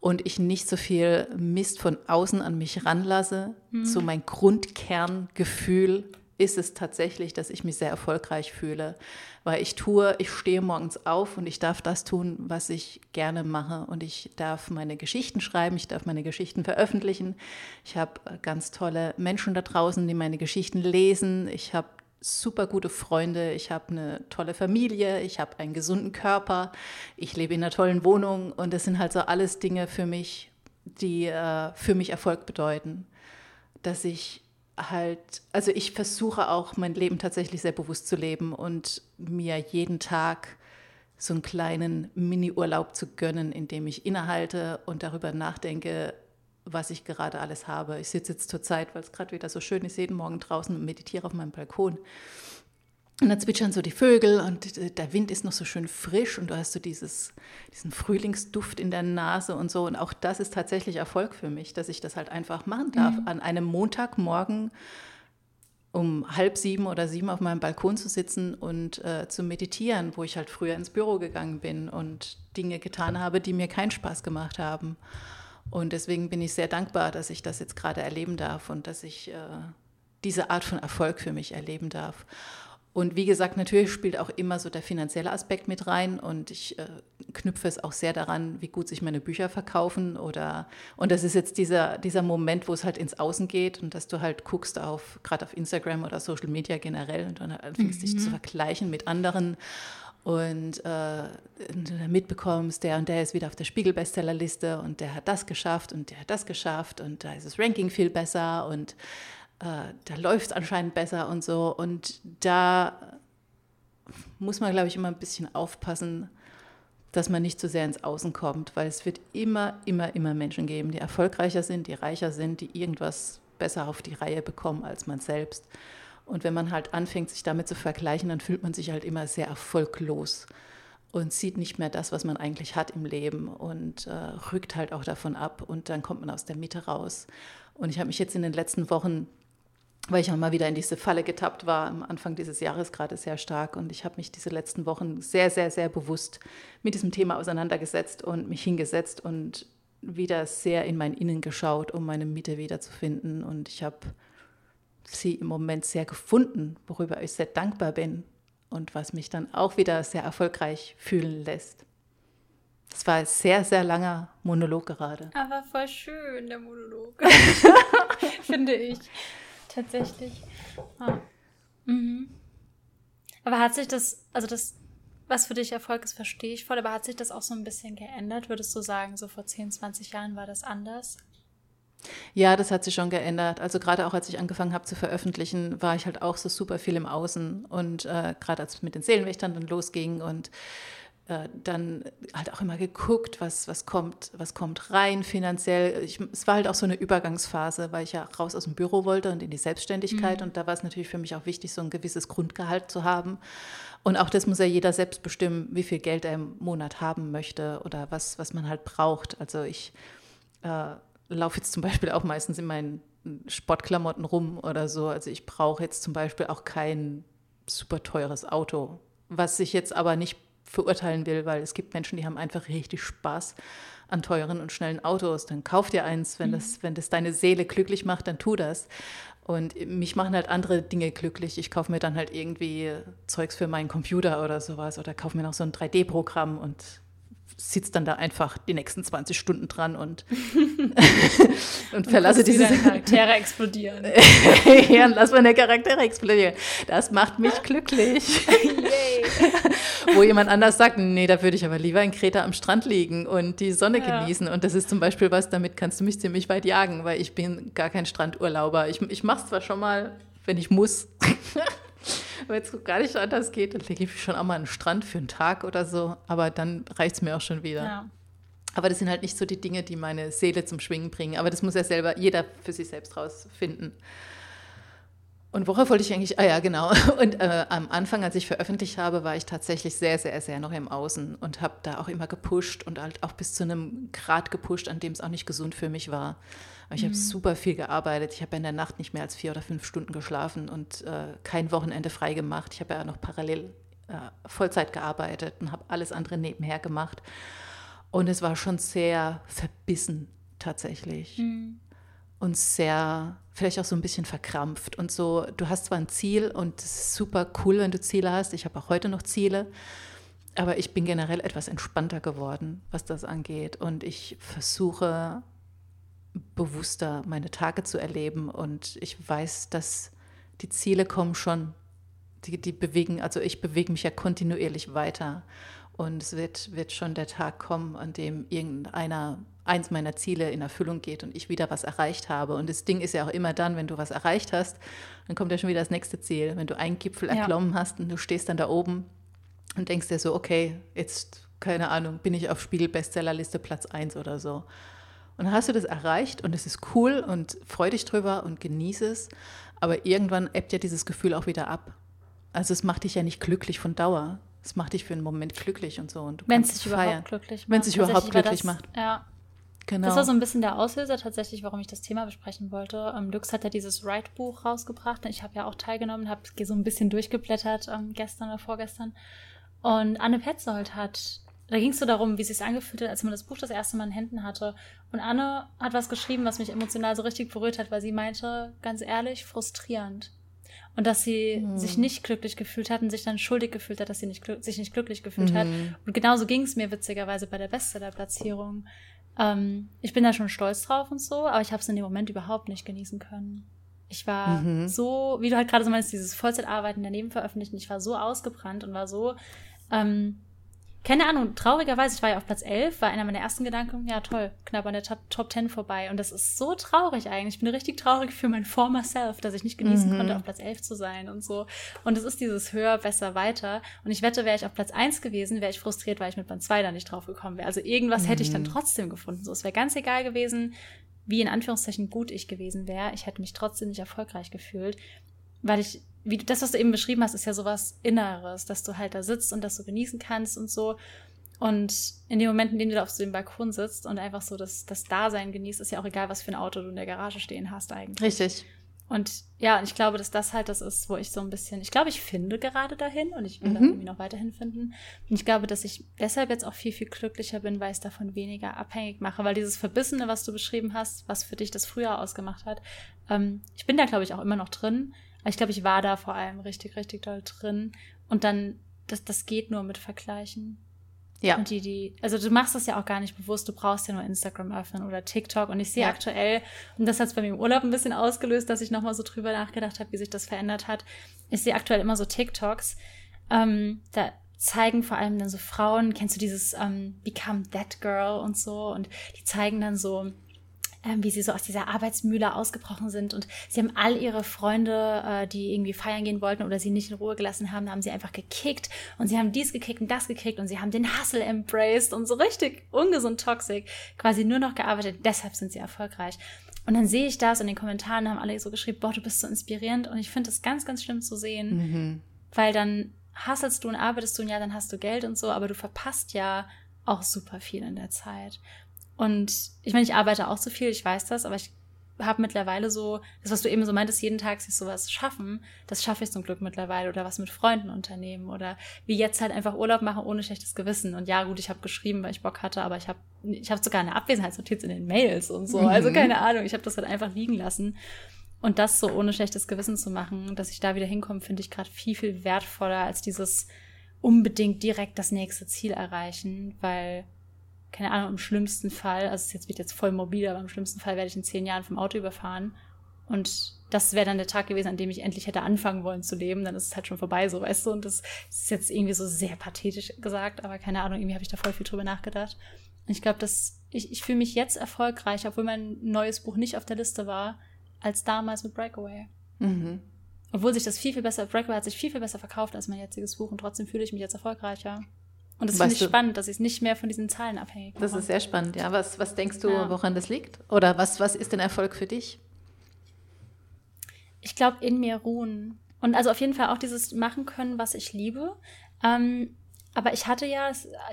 und ich nicht so viel Mist von außen an mich ranlasse, mhm. so mein Grundkerngefühl ist es tatsächlich, dass ich mich sehr erfolgreich fühle, weil ich tue, ich stehe morgens auf und ich darf das tun, was ich gerne mache und ich darf meine Geschichten schreiben, ich darf meine Geschichten veröffentlichen. Ich habe ganz tolle Menschen da draußen, die meine Geschichten lesen. Ich habe super gute Freunde, ich habe eine tolle Familie, ich habe einen gesunden Körper, ich lebe in einer tollen Wohnung und das sind halt so alles Dinge für mich, die äh, für mich Erfolg bedeuten, dass ich halt, also ich versuche auch mein Leben tatsächlich sehr bewusst zu leben und mir jeden Tag so einen kleinen Mini-Urlaub zu gönnen, in dem ich innehalte und darüber nachdenke, was ich gerade alles habe. Ich sitze jetzt zur Zeit, weil es gerade wieder so schön ist, jeden Morgen draußen und meditiere auf meinem Balkon. Und dann zwitschern so die Vögel und der Wind ist noch so schön frisch und du hast so dieses, diesen Frühlingsduft in der Nase und so. Und auch das ist tatsächlich Erfolg für mich, dass ich das halt einfach machen darf. Mhm. An einem Montagmorgen um halb sieben oder sieben auf meinem Balkon zu sitzen und äh, zu meditieren, wo ich halt früher ins Büro gegangen bin und Dinge getan habe, die mir keinen Spaß gemacht haben. Und deswegen bin ich sehr dankbar, dass ich das jetzt gerade erleben darf und dass ich äh, diese Art von Erfolg für mich erleben darf. Und wie gesagt, natürlich spielt auch immer so der finanzielle Aspekt mit rein und ich äh, knüpfe es auch sehr daran, wie gut sich meine Bücher verkaufen oder und das ist jetzt dieser, dieser Moment, wo es halt ins Außen geht und dass du halt guckst auf, gerade auf Instagram oder Social Media generell und dann anfängst mhm. dich zu mhm. vergleichen mit anderen und äh, mitbekommst, der und der ist wieder auf der Spiegel-Bestsellerliste und der hat das geschafft und der hat das geschafft und da ist das Ranking viel besser und äh, da läuft es anscheinend besser und so. Und da muss man, glaube ich, immer ein bisschen aufpassen, dass man nicht zu sehr ins Außen kommt, weil es wird immer, immer, immer Menschen geben, die erfolgreicher sind, die reicher sind, die irgendwas besser auf die Reihe bekommen als man selbst. Und wenn man halt anfängt, sich damit zu vergleichen, dann fühlt man sich halt immer sehr erfolglos und sieht nicht mehr das, was man eigentlich hat im Leben und äh, rückt halt auch davon ab und dann kommt man aus der Mitte raus. Und ich habe mich jetzt in den letzten Wochen weil ich auch mal wieder in diese Falle getappt war am Anfang dieses Jahres gerade sehr stark. Und ich habe mich diese letzten Wochen sehr, sehr, sehr bewusst mit diesem Thema auseinandergesetzt und mich hingesetzt und wieder sehr in mein Innen geschaut, um meine Miete wiederzufinden. Und ich habe sie im Moment sehr gefunden, worüber ich sehr dankbar bin und was mich dann auch wieder sehr erfolgreich fühlen lässt. Das war ein sehr, sehr langer Monolog gerade. Aber voll schön, der Monolog. Finde ich. Tatsächlich. Ah. Mhm. Aber hat sich das, also das, was für dich Erfolg ist, verstehe ich voll, aber hat sich das auch so ein bisschen geändert? Würdest du sagen, so vor 10, 20 Jahren war das anders? Ja, das hat sich schon geändert. Also gerade auch als ich angefangen habe zu veröffentlichen, war ich halt auch so super viel im Außen. Und äh, gerade als es mit den Seelenwächtern dann losging und äh, dann halt auch immer geguckt, was, was, kommt, was kommt rein finanziell. Ich, es war halt auch so eine Übergangsphase, weil ich ja raus aus dem Büro wollte und in die Selbstständigkeit. Mhm. Und da war es natürlich für mich auch wichtig, so ein gewisses Grundgehalt zu haben. Und auch das muss ja jeder selbst bestimmen, wie viel Geld er im Monat haben möchte oder was, was man halt braucht. Also ich äh, laufe jetzt zum Beispiel auch meistens in meinen Sportklamotten rum oder so. Also ich brauche jetzt zum Beispiel auch kein super teures Auto, was ich jetzt aber nicht verurteilen will, weil es gibt Menschen, die haben einfach richtig Spaß an teuren und schnellen Autos. Dann kauf dir eins, wenn, mhm. das, wenn das deine Seele glücklich macht, dann tu das. Und mich machen halt andere Dinge glücklich. Ich kaufe mir dann halt irgendwie Zeugs für meinen Computer oder sowas oder kaufe mir noch so ein 3D-Programm und sitze dann da einfach die nächsten 20 Stunden dran und, und verlasse diese Charaktere explodieren. ja, lass meine Charaktere explodieren. Das macht mich glücklich. Wo jemand anders sagt, nee, da würde ich aber lieber in Kreta am Strand liegen und die Sonne ja. genießen. Und das ist zum Beispiel was, damit kannst du mich ziemlich weit jagen, weil ich bin gar kein Strandurlauber. Ich, ich mache es zwar schon mal, wenn ich muss. Wenn es gar nicht anders geht, dann lege ich schon auch mal einen Strand für einen Tag oder so. Aber dann reicht es mir auch schon wieder. Ja. Aber das sind halt nicht so die Dinge, die meine Seele zum Schwingen bringen. Aber das muss ja selber jeder für sich selbst rausfinden. Und worauf wollte ich eigentlich? Ah ja, genau. Und äh, am Anfang, als ich veröffentlicht habe, war ich tatsächlich sehr, sehr, sehr noch im Außen und habe da auch immer gepusht und halt auch bis zu einem Grad gepusht, an dem es auch nicht gesund für mich war. Aber ich mhm. habe super viel gearbeitet. Ich habe in der Nacht nicht mehr als vier oder fünf Stunden geschlafen und äh, kein Wochenende frei gemacht. Ich habe ja noch parallel äh, Vollzeit gearbeitet und habe alles andere nebenher gemacht. Und es war schon sehr verbissen tatsächlich. Mhm. Und sehr, vielleicht auch so ein bisschen verkrampft. Und so, du hast zwar ein Ziel und es ist super cool, wenn du Ziele hast. Ich habe auch heute noch Ziele. Aber ich bin generell etwas entspannter geworden, was das angeht. Und ich versuche bewusster meine Tage zu erleben. Und ich weiß, dass die Ziele kommen schon. Die, die bewegen, also ich bewege mich ja kontinuierlich weiter. Und es wird, wird schon der Tag kommen, an dem irgendeiner eins meiner Ziele in Erfüllung geht und ich wieder was erreicht habe. Und das Ding ist ja auch immer dann, wenn du was erreicht hast, dann kommt ja schon wieder das nächste Ziel. Wenn du einen Gipfel erklommen ja. hast und du stehst dann da oben und denkst dir so, okay, jetzt, keine Ahnung, bin ich auf Spiegel-Bestsellerliste Platz 1 oder so. Und dann hast du das erreicht und es ist cool und freu dich drüber und genieße es. Aber irgendwann ebbt ja dieses Gefühl auch wieder ab. Also es macht dich ja nicht glücklich von Dauer. Es macht dich für einen Moment glücklich und so. Wenn es sich überhaupt glücklich macht. Wenn es sich überhaupt glücklich das, macht. Ja. Genau. Das war so ein bisschen der Auslöser tatsächlich, warum ich das Thema besprechen wollte. Ähm, Lux hat ja dieses Write-Buch rausgebracht. Ich habe ja auch teilgenommen, habe so ein bisschen durchgeblättert ähm, gestern oder vorgestern. Und Anne Petzold hat da ging es so darum, wie es sich angefühlt hat, als man das Buch das erste Mal in Händen hatte. Und Anne hat was geschrieben, was mich emotional so richtig berührt hat, weil sie meinte, ganz ehrlich, frustrierend. Und dass sie mhm. sich nicht glücklich gefühlt hat und sich dann schuldig gefühlt hat, dass sie nicht, sich nicht glücklich gefühlt mhm. hat. Und genauso ging es mir witzigerweise bei der Bestseller-Platzierung. Ähm, ich bin da schon stolz drauf und so, aber ich habe es in dem Moment überhaupt nicht genießen können. Ich war mhm. so, wie du halt gerade so meinst, dieses Vollzeitarbeiten daneben veröffentlichen, ich war so ausgebrannt und war so ähm, keine Ahnung, traurigerweise, ich war ja auf Platz 11, war einer meiner ersten Gedanken, ja toll, knapp an der Top, Top 10 vorbei. Und das ist so traurig eigentlich. Ich bin richtig traurig für mein former Self, dass ich nicht genießen mhm. konnte, auf Platz 11 zu sein und so. Und es ist dieses höher, besser, weiter. Und ich wette, wäre ich auf Platz 1 gewesen, wäre ich frustriert, weil ich mit Band 2 da nicht drauf gekommen wäre. Also irgendwas mhm. hätte ich dann mhm. trotzdem gefunden. So, es wäre ganz egal gewesen, wie in Anführungszeichen gut ich gewesen wäre. Ich hätte mich trotzdem nicht erfolgreich gefühlt, weil ich wie das, was du eben beschrieben hast, ist ja sowas Inneres, dass du halt da sitzt und das so genießen kannst und so. Und in den Momenten, in denen du da auf so dem Balkon sitzt und einfach so das, das Dasein genießt, ist ja auch egal, was für ein Auto du in der Garage stehen hast eigentlich. Richtig. Und ja, ich glaube, dass das halt das ist, wo ich so ein bisschen, ich glaube, ich finde gerade dahin und ich will mhm. da irgendwie noch weiterhin finden. Und ich glaube, dass ich deshalb jetzt auch viel, viel glücklicher bin, weil ich es davon weniger abhängig mache, weil dieses Verbissene, was du beschrieben hast, was für dich das früher ausgemacht hat, ähm, ich bin da, glaube ich, auch immer noch drin. Ich glaube, ich war da vor allem richtig, richtig doll drin. Und dann, das, das geht nur mit Vergleichen. Ja. Und die, die, also du machst das ja auch gar nicht bewusst, du brauchst ja nur Instagram öffnen oder TikTok. Und ich sehe ja. aktuell, und das hat es bei mir im Urlaub ein bisschen ausgelöst, dass ich nochmal so drüber nachgedacht habe, wie sich das verändert hat. Ich sehe aktuell immer so TikToks. Ähm, da zeigen vor allem dann so Frauen, kennst du dieses ähm, Become That Girl und so, und die zeigen dann so ähm, wie sie so aus dieser Arbeitsmühle ausgebrochen sind und sie haben all ihre Freunde, äh, die irgendwie feiern gehen wollten oder sie nicht in Ruhe gelassen haben, haben sie einfach gekickt und sie haben dies gekickt und das gekickt und sie haben den Hustle embraced und so richtig ungesund toxic quasi nur noch gearbeitet. Deshalb sind sie erfolgreich. Und dann sehe ich das in den Kommentaren haben alle so geschrieben, boah, du bist so inspirierend und ich finde das ganz, ganz schlimm zu sehen, mhm. weil dann hasselst du und arbeitest du und ja, dann hast du Geld und so, aber du verpasst ja auch super viel in der Zeit. Und ich meine, ich arbeite auch so viel, ich weiß das, aber ich habe mittlerweile so, das, was du eben so meintest, jeden Tag sich sowas schaffen, das schaffe ich zum Glück mittlerweile oder was mit Freunden unternehmen oder wie jetzt halt einfach Urlaub machen ohne schlechtes Gewissen. Und ja, gut, ich habe geschrieben, weil ich Bock hatte, aber ich habe ich hab sogar eine Abwesenheitsnotiz in den Mails und so. Also mhm. Also keine Ahnung, ich habe das halt einfach liegen lassen. Und das so ohne schlechtes Gewissen zu machen, dass ich da wieder hinkomme, finde ich gerade viel, viel wertvoller als dieses unbedingt direkt das nächste Ziel erreichen, weil, keine Ahnung, im schlimmsten Fall, also es jetzt wird jetzt voll mobil, aber im schlimmsten Fall werde ich in zehn Jahren vom Auto überfahren. Und das wäre dann der Tag gewesen, an dem ich endlich hätte anfangen wollen zu leben. Dann ist es halt schon vorbei, so weißt du. Und das ist jetzt irgendwie so sehr pathetisch gesagt, aber keine Ahnung, irgendwie habe ich da voll viel drüber nachgedacht. Und ich glaube, dass ich, ich fühle mich jetzt erfolgreich, obwohl mein neues Buch nicht auf der Liste war, als damals mit Breakaway. Mhm. Obwohl sich das viel, viel besser, Breakaway hat sich viel, viel besser verkauft als mein jetziges Buch und trotzdem fühle ich mich jetzt erfolgreicher. Und das finde ich spannend, dass ich es nicht mehr von diesen Zahlen abhängig mache. Das ist sehr spannend, ja. Was, was denkst du, ja. woran das liegt? Oder was, was ist denn Erfolg für dich? Ich glaube, in mir ruhen. Und also auf jeden Fall auch dieses machen können, was ich liebe. Ähm, aber ich hatte ja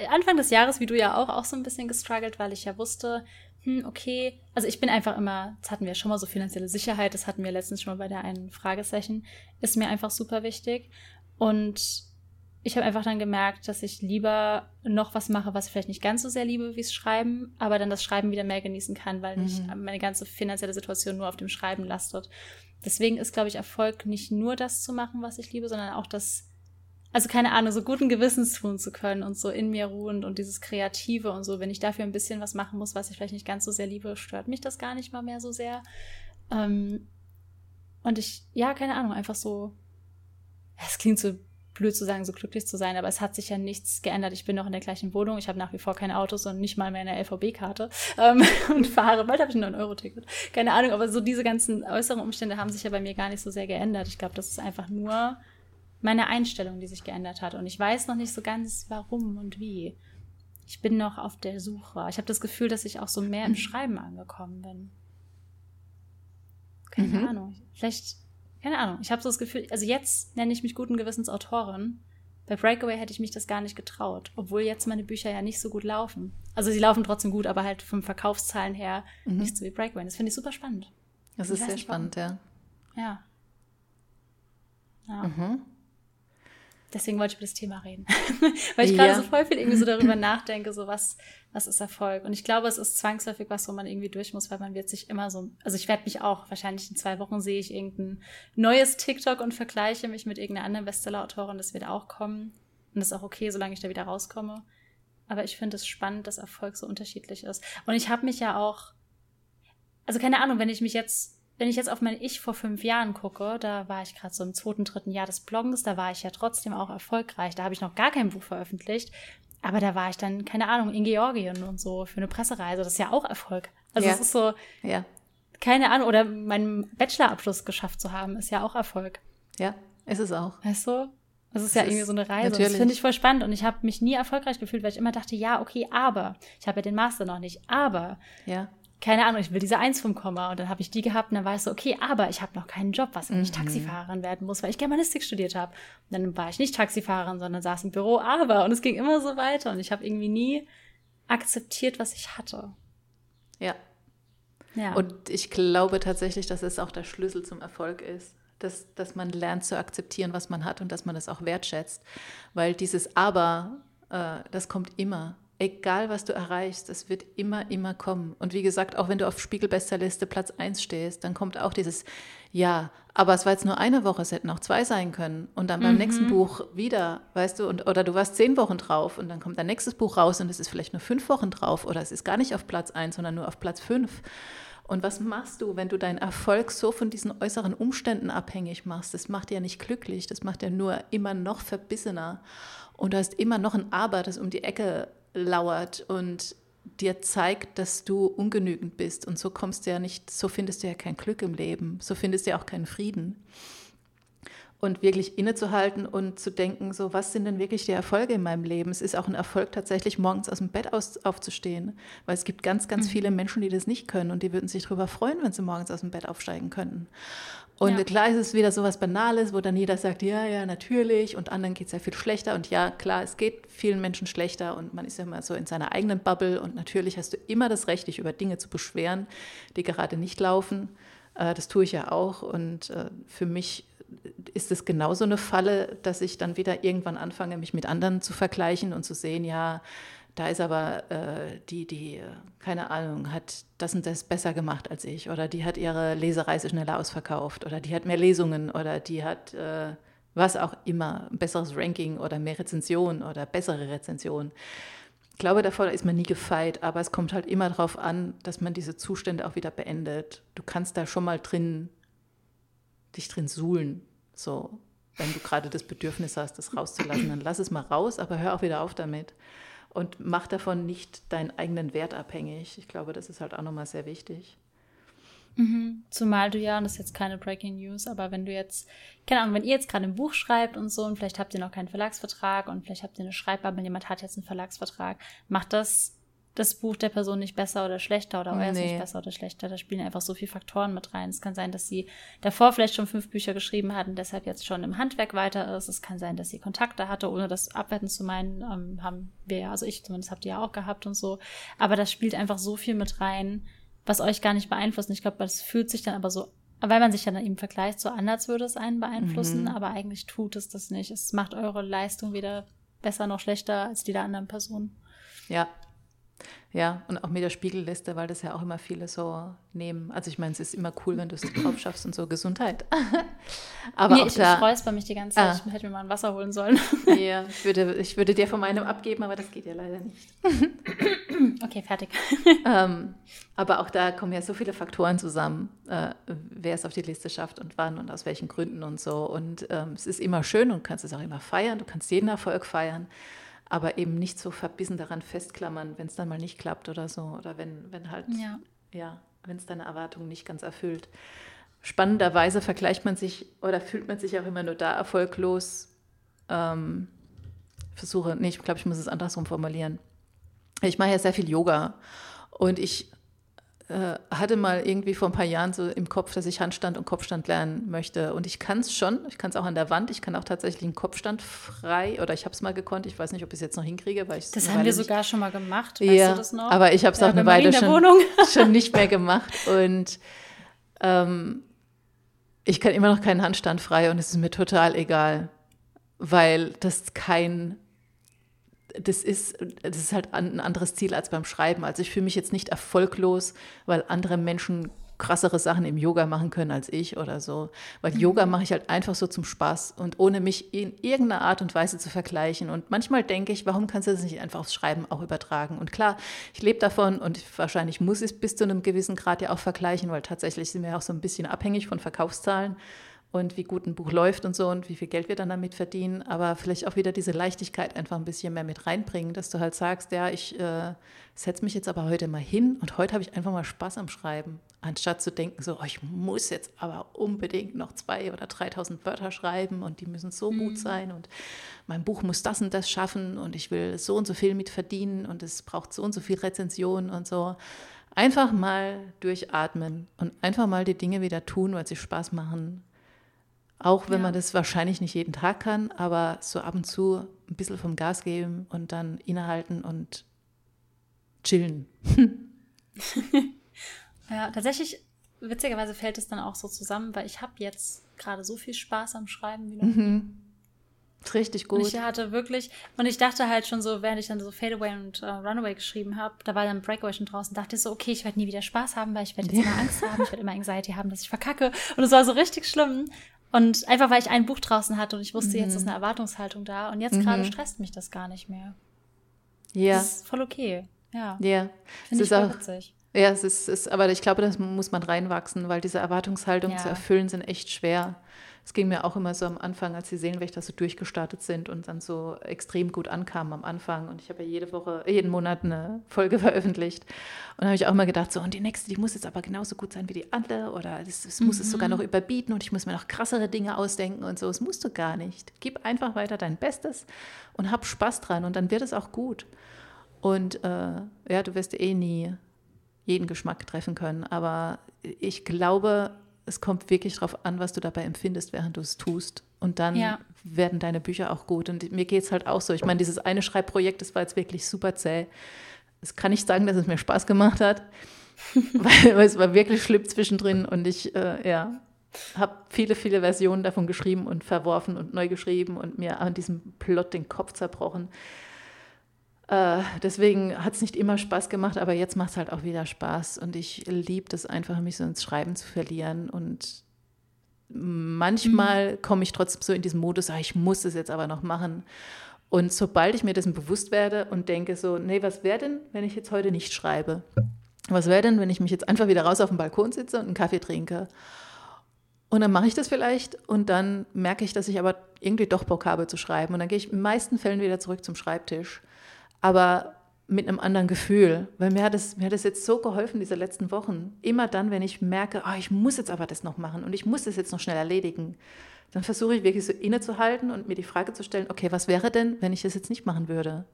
Anfang des Jahres, wie du ja auch, auch so ein bisschen gestruggelt, weil ich ja wusste, hm, okay, also ich bin einfach immer, das hatten wir schon mal so finanzielle Sicherheit, das hatten wir letztens schon mal bei der einen Fragesession, ist mir einfach super wichtig. Und ich habe einfach dann gemerkt, dass ich lieber noch was mache, was ich vielleicht nicht ganz so sehr liebe wie das Schreiben, aber dann das Schreiben wieder mehr genießen kann, weil nicht mhm. meine ganze finanzielle Situation nur auf dem Schreiben lastet. Deswegen ist, glaube ich, Erfolg nicht nur das zu machen, was ich liebe, sondern auch das also keine Ahnung, so guten Gewissens tun zu können und so in mir ruhend und dieses Kreative und so, wenn ich dafür ein bisschen was machen muss, was ich vielleicht nicht ganz so sehr liebe, stört mich das gar nicht mal mehr so sehr. Ähm, und ich, ja, keine Ahnung, einfach so, es klingt so blöd zu sagen, so glücklich zu sein, aber es hat sich ja nichts geändert. Ich bin noch in der gleichen Wohnung, ich habe nach wie vor kein Auto und nicht mal mehr eine LVB-Karte ähm, und fahre. Bald habe ich ein 9-Euro-Ticket. Keine Ahnung, aber so diese ganzen äußeren Umstände haben sich ja bei mir gar nicht so sehr geändert. Ich glaube, das ist einfach nur meine Einstellung, die sich geändert hat. Und ich weiß noch nicht so ganz, warum und wie. Ich bin noch auf der Suche. Ich habe das Gefühl, dass ich auch so mehr im Schreiben angekommen bin. Keine mhm. Ahnung. Vielleicht, keine Ahnung. Ich habe so das Gefühl, also jetzt nenne ich mich guten Gewissens Autorin. Bei Breakaway hätte ich mich das gar nicht getraut, obwohl jetzt meine Bücher ja nicht so gut laufen. Also sie laufen trotzdem gut, aber halt vom Verkaufszahlen her mhm. nicht so wie Breakaway. Das finde ich super spannend. Das ist sehr spannend, warum. ja. Ja. ja. Mhm. Deswegen wollte ich über das Thema reden. Weil ich ja. gerade so voll viel irgendwie so darüber nachdenke, so was, was ist Erfolg? Und ich glaube, es ist zwangsläufig was, wo man irgendwie durch muss, weil man wird sich immer so, also ich werde mich auch, wahrscheinlich in zwei Wochen sehe ich irgendein neues TikTok und vergleiche mich mit irgendeiner anderen Bestseller-Autorin, das wird auch kommen. Und das ist auch okay, solange ich da wieder rauskomme. Aber ich finde es spannend, dass Erfolg so unterschiedlich ist. Und ich habe mich ja auch, also keine Ahnung, wenn ich mich jetzt wenn ich jetzt auf mein Ich vor fünf Jahren gucke, da war ich gerade so im zweiten, dritten Jahr des Bloggens, da war ich ja trotzdem auch erfolgreich. Da habe ich noch gar kein Buch veröffentlicht. Aber da war ich dann, keine Ahnung, in Georgien und so für eine Pressereise. Das ist ja auch Erfolg. Also ja. es ist so, ja. keine Ahnung, oder meinen Bachelorabschluss geschafft zu haben, ist ja auch Erfolg. Ja, ist es auch. Weißt du? Das ist das ja ist irgendwie so eine Reise. Natürlich. Das finde ich voll spannend. Und ich habe mich nie erfolgreich gefühlt, weil ich immer dachte, ja, okay, aber. Ich habe ja den Master noch nicht, aber. Ja keine Ahnung, ich will diese Eins vom Komma. Und dann habe ich die gehabt und dann war ich so, okay, aber ich habe noch keinen Job, was ich mhm. Taxifahrerin werden muss, weil ich Germanistik studiert habe. Und dann war ich nicht Taxifahrerin, sondern saß im Büro, aber. Und es ging immer so weiter. Und ich habe irgendwie nie akzeptiert, was ich hatte. Ja. ja. Und ich glaube tatsächlich, dass es auch der Schlüssel zum Erfolg ist. Dass, dass man lernt zu akzeptieren, was man hat und dass man es auch wertschätzt. Weil dieses Aber, äh, das kommt immer egal was du erreichst, es wird immer, immer kommen. Und wie gesagt, auch wenn du auf Spiegel-Bestsellerliste Platz 1 stehst, dann kommt auch dieses, ja, aber es war jetzt nur eine Woche, es hätten auch zwei sein können. Und dann beim mhm. nächsten Buch wieder, weißt du, und, oder du warst zehn Wochen drauf und dann kommt dein nächstes Buch raus und es ist vielleicht nur fünf Wochen drauf oder es ist gar nicht auf Platz 1, sondern nur auf Platz 5. Und was machst du, wenn du deinen Erfolg so von diesen äußeren Umständen abhängig machst? Das macht dir nicht glücklich, das macht dir nur immer noch verbissener. Und du hast immer noch ein Aber, das um die Ecke lauert und dir zeigt, dass du ungenügend bist. Und so kommst du ja nicht, so findest du ja kein Glück im Leben, so findest du ja auch keinen Frieden und wirklich innezuhalten und zu denken, so was sind denn wirklich die Erfolge in meinem Leben? Es ist auch ein Erfolg, tatsächlich morgens aus dem Bett aus, aufzustehen, weil es gibt ganz, ganz mhm. viele Menschen, die das nicht können und die würden sich darüber freuen, wenn sie morgens aus dem Bett aufsteigen könnten. Und ja. klar ist es wieder so was Banales, wo dann jeder sagt, ja, ja, natürlich und anderen geht es ja viel schlechter und ja, klar, es geht vielen Menschen schlechter und man ist ja immer so in seiner eigenen Bubble und natürlich hast du immer das Recht, dich über Dinge zu beschweren, die gerade nicht laufen. Äh, das tue ich ja auch und äh, für mich ist es genauso eine Falle, dass ich dann wieder irgendwann anfange, mich mit anderen zu vergleichen und zu sehen, ja, da ist aber äh, die, die, keine Ahnung, hat das und das besser gemacht als ich oder die hat ihre Lesereise schneller ausverkauft oder die hat mehr Lesungen oder die hat äh, was auch immer, ein besseres Ranking oder mehr Rezensionen oder bessere Rezensionen. Ich glaube, davor ist man nie gefeit, aber es kommt halt immer darauf an, dass man diese Zustände auch wieder beendet. Du kannst da schon mal drin dich drin suhlen. So, wenn du gerade das Bedürfnis hast, das rauszulassen, dann lass es mal raus, aber hör auch wieder auf damit. Und mach davon nicht deinen eigenen Wert abhängig. Ich glaube, das ist halt auch nochmal sehr wichtig. Mhm. Zumal du ja, und das ist jetzt keine Breaking News, aber wenn du jetzt, keine Ahnung, wenn ihr jetzt gerade ein Buch schreibt und so und vielleicht habt ihr noch keinen Verlagsvertrag und vielleicht habt ihr eine Schreibbubble, jemand hat jetzt einen Verlagsvertrag, macht das das Buch der Person nicht besser oder schlechter oder euer nee. nicht besser oder schlechter. Da spielen einfach so viele Faktoren mit rein. Es kann sein, dass sie davor vielleicht schon fünf Bücher geschrieben hat und deshalb jetzt schon im Handwerk weiter ist. Es kann sein, dass sie Kontakte hatte, ohne das abwerten zu meinen. Ähm, haben wir ja, also ich zumindest habt ihr ja auch gehabt und so. Aber das spielt einfach so viel mit rein, was euch gar nicht beeinflusst. Und ich glaube, das fühlt sich dann aber so weil man sich ja dann eben vergleicht, so anders würde es einen beeinflussen, mhm. aber eigentlich tut es das nicht. Es macht eure Leistung weder besser noch schlechter als die der anderen Person. Ja, ja, und auch mit der Spiegelliste, weil das ja auch immer viele so nehmen. Also ich meine, es ist immer cool, wenn du es drauf schaffst und so Gesundheit. Aber nee, auch ich, da, räusper mich die ganze Zeit. Ah. Ich hätte mir mal ein Wasser holen sollen. ja, ich würde, ich würde dir von meinem abgeben, aber das geht ja leider nicht. okay, fertig. ähm, aber auch da kommen ja so viele Faktoren zusammen, äh, wer es auf die Liste schafft und wann und aus welchen Gründen und so. Und ähm, es ist immer schön und kannst es auch immer feiern. Du kannst jeden Erfolg feiern aber eben nicht so verbissen daran festklammern, wenn es dann mal nicht klappt oder so. Oder wenn, wenn halt, ja, ja wenn es deine Erwartungen nicht ganz erfüllt. Spannenderweise vergleicht man sich oder fühlt man sich auch immer nur da erfolglos. Ähm, versuche, nee, ich glaube, ich muss es andersrum formulieren. Ich mache ja sehr viel Yoga und ich hatte mal irgendwie vor ein paar Jahren so im Kopf, dass ich Handstand und Kopfstand lernen möchte. Und ich kann es schon, ich kann es auch an der Wand, ich kann auch tatsächlich einen Kopfstand frei oder ich habe es mal gekonnt. Ich weiß nicht, ob ich es jetzt noch hinkriege, weil ich Das haben wir sogar schon mal gemacht, weißt ja, du das noch? Aber ich habe es ja, auch eine Weile schon, schon nicht mehr gemacht. Und ähm, ich kann immer noch keinen Handstand frei und es ist mir total egal, weil das kein das ist, das ist halt ein anderes Ziel als beim Schreiben. Also ich fühle mich jetzt nicht erfolglos, weil andere Menschen krassere Sachen im Yoga machen können als ich oder so. Weil mhm. Yoga mache ich halt einfach so zum Spaß und ohne mich in irgendeiner Art und Weise zu vergleichen. Und manchmal denke ich, warum kannst du das nicht einfach aufs Schreiben auch übertragen? Und klar, ich lebe davon und wahrscheinlich muss ich es bis zu einem gewissen Grad ja auch vergleichen, weil tatsächlich sind wir auch so ein bisschen abhängig von Verkaufszahlen und wie gut ein Buch läuft und so und wie viel Geld wir dann damit verdienen, aber vielleicht auch wieder diese Leichtigkeit einfach ein bisschen mehr mit reinbringen, dass du halt sagst, ja, ich äh, setze mich jetzt aber heute mal hin und heute habe ich einfach mal Spaß am Schreiben, anstatt zu denken, so, oh, ich muss jetzt aber unbedingt noch zwei oder 3000 Wörter schreiben und die müssen so mhm. gut sein und mein Buch muss das und das schaffen und ich will so und so viel mit verdienen und es braucht so und so viel Rezensionen und so. Einfach mal durchatmen und einfach mal die Dinge wieder tun, weil sie Spaß machen auch wenn ja. man das wahrscheinlich nicht jeden Tag kann, aber so ab und zu ein bisschen vom Gas geben und dann innehalten und chillen. ja, tatsächlich, witzigerweise fällt es dann auch so zusammen, weil ich habe jetzt gerade so viel Spaß am Schreiben wie noch mhm. Richtig gut. Und ich hatte wirklich, und ich dachte halt schon so, während ich dann so Fadeaway und uh, Runaway geschrieben habe, da war dann Breakaway schon draußen, dachte ich so, okay, ich werde nie wieder Spaß haben, weil ich werde jetzt immer Angst haben, ich werde immer Anxiety haben, dass ich verkacke. Und es war so richtig schlimm. Und einfach, weil ich ein Buch draußen hatte und ich wusste, mhm. jetzt ist eine Erwartungshaltung da. Und jetzt mhm. gerade stresst mich das gar nicht mehr. Ja. Das ist voll okay. Ja. Ja. Finde ich voll witzig. Ja, es ist, ist, aber ich glaube, das muss man reinwachsen, weil diese Erwartungshaltung ja. zu erfüllen sind echt schwer. Es ging mir auch immer so am Anfang, als die Seelenwächter so durchgestartet sind und dann so extrem gut ankamen am Anfang. Und ich habe ja jede Woche, jeden Monat eine Folge veröffentlicht. Und da habe ich auch immer gedacht, so, und die nächste, die muss jetzt aber genauso gut sein wie die andere oder das, das muss mhm. es sogar noch überbieten und ich muss mir noch krassere Dinge ausdenken und so. Das musst du gar nicht. Gib einfach weiter dein Bestes und hab Spaß dran und dann wird es auch gut. Und äh, ja, du wirst eh nie jeden Geschmack treffen können. Aber ich glaube, es kommt wirklich darauf an, was du dabei empfindest, während du es tust. Und dann ja. werden deine Bücher auch gut. Und mir geht es halt auch so. Ich meine, dieses eine Schreibprojekt, das war jetzt wirklich super zäh. Es kann nicht sagen, dass es mir Spaß gemacht hat, weil, weil, es war wirklich schlimm zwischendrin. Und ich, äh, ja, habe viele, viele Versionen davon geschrieben und verworfen und neu geschrieben und mir an diesem Plot den Kopf zerbrochen. Äh, deswegen hat es nicht immer Spaß gemacht, aber jetzt macht es halt auch wieder Spaß. Und ich liebe das einfach, mich so ins Schreiben zu verlieren. Und manchmal mhm. komme ich trotzdem so in diesen Modus, ah, ich muss es jetzt aber noch machen. Und sobald ich mir dessen bewusst werde und denke so, nee, was wäre denn, wenn ich jetzt heute nicht schreibe? Was wäre denn, wenn ich mich jetzt einfach wieder raus auf den Balkon sitze und einen Kaffee trinke? Und dann mache ich das vielleicht und dann merke ich, dass ich aber irgendwie doch Bock habe zu schreiben. Und dann gehe ich in den meisten Fällen wieder zurück zum Schreibtisch aber mit einem anderen Gefühl, weil mir hat, es, mir hat es jetzt so geholfen, diese letzten Wochen. Immer dann, wenn ich merke, oh, ich muss jetzt aber das noch machen und ich muss das jetzt noch schnell erledigen, dann versuche ich wirklich so innezuhalten und mir die Frage zu stellen, okay, was wäre denn, wenn ich das jetzt nicht machen würde?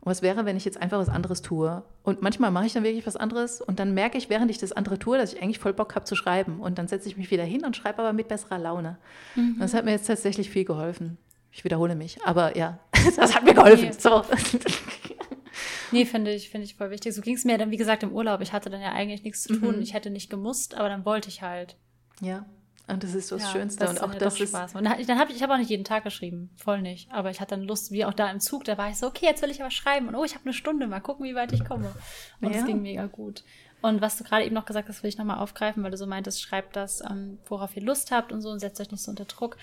Und was wäre, wenn ich jetzt einfach was anderes tue? Und manchmal mache ich dann wirklich was anderes und dann merke ich, während ich das andere tue, dass ich eigentlich voll Bock habe zu schreiben. Und dann setze ich mich wieder hin und schreibe aber mit besserer Laune. Mhm. Das hat mir jetzt tatsächlich viel geholfen. Ich wiederhole mich, aber ja, das hat mir geholfen. Nee. So. Nee, finde ich, finde ich voll wichtig. So ging es mir dann, wie gesagt, im Urlaub. Ich hatte dann ja eigentlich nichts zu tun. Mhm. Ich hätte nicht gemusst, aber dann wollte ich halt. Ja. Und das ist so das ja, Schönste. Das und auch das ist Spaß. Und dann, habe ich, ich habe auch nicht jeden Tag geschrieben, voll nicht. Aber ich hatte dann Lust, wie auch da im Zug, da war ich so, okay, jetzt will ich aber schreiben. Und oh, ich habe eine Stunde, mal gucken, wie weit ich komme. Und es ja. ging mega gut. Und was du gerade eben noch gesagt hast, will ich nochmal aufgreifen, weil du so meintest, schreibt das, ähm, worauf ihr Lust habt und so und setzt euch nicht so unter Druck.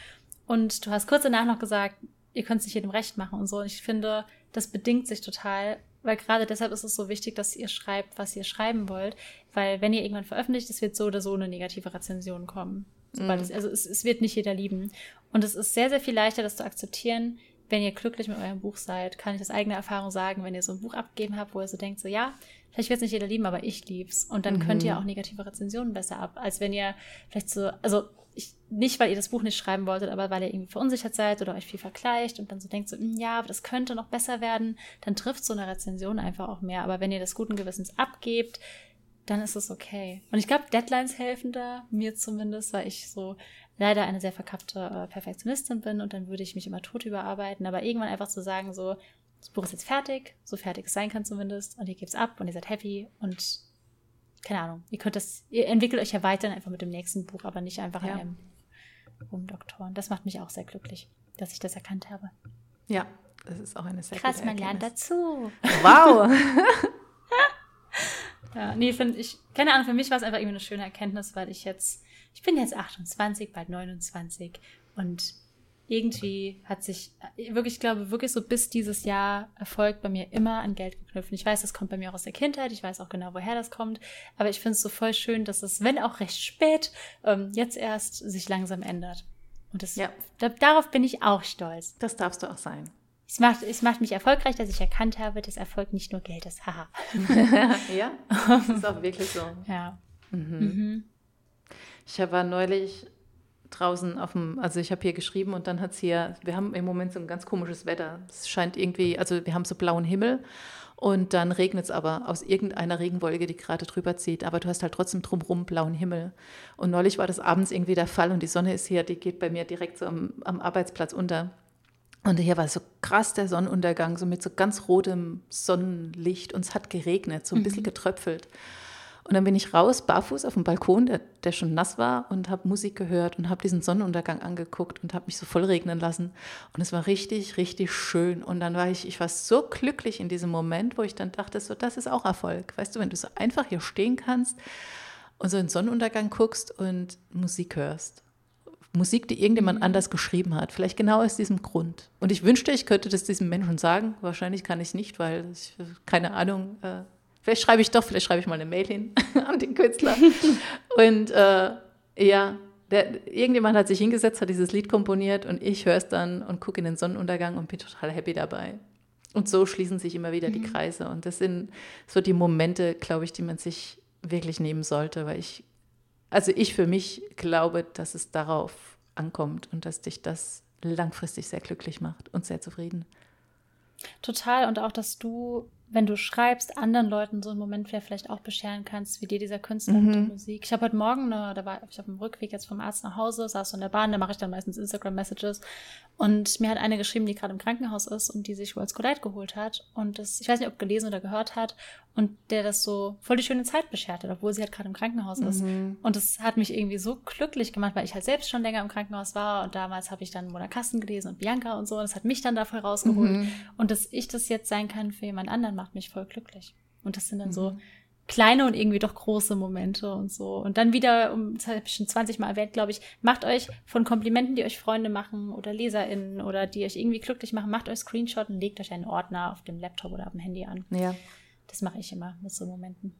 Und du hast kurz danach noch gesagt, ihr könnt es nicht jedem recht machen und so. Und ich finde, das bedingt sich total, weil gerade deshalb ist es so wichtig, dass ihr schreibt, was ihr schreiben wollt. Weil wenn ihr irgendwann veröffentlicht, es wird so oder so eine negative Rezension kommen. Mm. Es, also es, es wird nicht jeder lieben. Und es ist sehr, sehr viel leichter, das zu akzeptieren, wenn ihr glücklich mit eurem Buch seid, kann ich aus eigener Erfahrung sagen, wenn ihr so ein Buch abgegeben habt, wo ihr so denkt, so ja, vielleicht wird es nicht jeder lieben, aber ich lieb's. Und dann mhm. könnt ihr auch negative Rezensionen besser ab, als wenn ihr vielleicht so, also ich, nicht, weil ihr das Buch nicht schreiben wolltet, aber weil ihr irgendwie verunsichert seid oder euch viel vergleicht und dann so denkt, so, hm, ja, das könnte noch besser werden, dann trifft so eine Rezension einfach auch mehr. Aber wenn ihr das guten Gewissens abgebt, dann ist es okay. Und ich glaube, Deadlines helfen da, mir zumindest, weil ich so leider eine sehr verkappte äh, Perfektionistin bin und dann würde ich mich immer tot überarbeiten. Aber irgendwann einfach zu sagen, so, das Buch ist jetzt fertig, so fertig es sein kann zumindest, und ihr gebt es ab und ihr seid happy und keine Ahnung, ihr könnt das, ihr entwickelt euch ja weiter einfach mit dem nächsten Buch, aber nicht einfach ja. in einem Rumdoktoren. Das macht mich auch sehr glücklich, dass ich das erkannt habe. Ja, das ist auch eine sehr Krass, man lernt dazu. Wow! ja, nee, finde ich, keine Ahnung, für mich war es einfach irgendwie eine schöne Erkenntnis, weil ich jetzt, ich bin jetzt 28, bald 29 und irgendwie hat sich wirklich, ich glaube, wirklich so bis dieses Jahr Erfolg bei mir immer an Geld geknüpft. Ich weiß, das kommt bei mir auch aus der Kindheit, ich weiß auch genau, woher das kommt, aber ich finde es so voll schön, dass es, wenn auch recht spät, ähm, jetzt erst sich langsam ändert. Und das, ja. da, darauf bin ich auch stolz. Das darfst du auch sein. Es macht, es macht mich erfolgreich, dass ich erkannt habe, dass Erfolg nicht nur Geld ist. Haha. ja, das ist auch wirklich so. Ja. Mhm. Mhm. Ich war neulich draußen auf dem, also ich habe hier geschrieben und dann hat es hier, wir haben im Moment so ein ganz komisches Wetter. Es scheint irgendwie, also wir haben so blauen Himmel und dann regnet es aber aus irgendeiner Regenwolke, die gerade drüber zieht. Aber du hast halt trotzdem drumherum blauen Himmel. Und neulich war das abends irgendwie der Fall und die Sonne ist hier, die geht bei mir direkt so am, am Arbeitsplatz unter. Und hier war so krass der Sonnenuntergang, so mit so ganz rotem Sonnenlicht und es hat geregnet, so ein bisschen mhm. getröpfelt. Und dann bin ich raus, barfuß auf dem Balkon, der, der schon nass war, und habe Musik gehört und habe diesen Sonnenuntergang angeguckt und habe mich so voll regnen lassen. Und es war richtig, richtig schön. Und dann war ich, ich war so glücklich in diesem Moment, wo ich dann dachte, so, das ist auch Erfolg. Weißt du, wenn du so einfach hier stehen kannst und so einen Sonnenuntergang guckst und Musik hörst. Musik, die irgendjemand mhm. anders geschrieben hat. Vielleicht genau aus diesem Grund. Und ich wünschte, ich könnte das diesem Menschen sagen. Wahrscheinlich kann ich nicht, weil ich keine Ahnung, äh, Vielleicht schreibe ich doch, vielleicht schreibe ich mal eine Mail hin an den Künstler. Und äh, ja, Der, irgendjemand hat sich hingesetzt, hat dieses Lied komponiert und ich höre es dann und gucke in den Sonnenuntergang und bin total happy dabei. Und so schließen sich immer wieder mhm. die Kreise. Und das sind so die Momente, glaube ich, die man sich wirklich nehmen sollte, weil ich, also ich für mich glaube, dass es darauf ankommt und dass dich das langfristig sehr glücklich macht und sehr zufrieden. Total. Und auch, dass du wenn du schreibst, anderen Leuten so einen Moment vielleicht auch bescheren kannst, wie dir dieser Künstler mhm. mit der Musik. Ich habe heute Morgen, eine, da war ich auf dem Rückweg jetzt vom Arzt nach Hause, saß so in der Bahn, da mache ich dann meistens Instagram-Messages und mir hat eine geschrieben, die gerade im Krankenhaus ist und die sich Worlds Collide geholt hat und das, ich weiß nicht, ob gelesen oder gehört hat und der das so voll die schöne Zeit beschert hat, obwohl sie halt gerade im Krankenhaus ist. Mhm. Und das hat mich irgendwie so glücklich gemacht, weil ich halt selbst schon länger im Krankenhaus war und damals habe ich dann Mona Kasten gelesen und Bianca und so. Und das hat mich dann dafür rausgeholt. Mhm. Und dass ich das jetzt sein kann für jemand anderen, macht mich voll glücklich. Und das sind dann mhm. so kleine und irgendwie doch große Momente und so. Und dann wieder, um, das habe ich schon 20 Mal erwähnt, glaube ich, macht euch von Komplimenten, die euch Freunde machen oder LeserInnen oder die euch irgendwie glücklich machen, macht euch Screenshot und legt euch einen Ordner auf dem Laptop oder auf dem Handy an. Ja. Das mache ich immer mit so Momenten.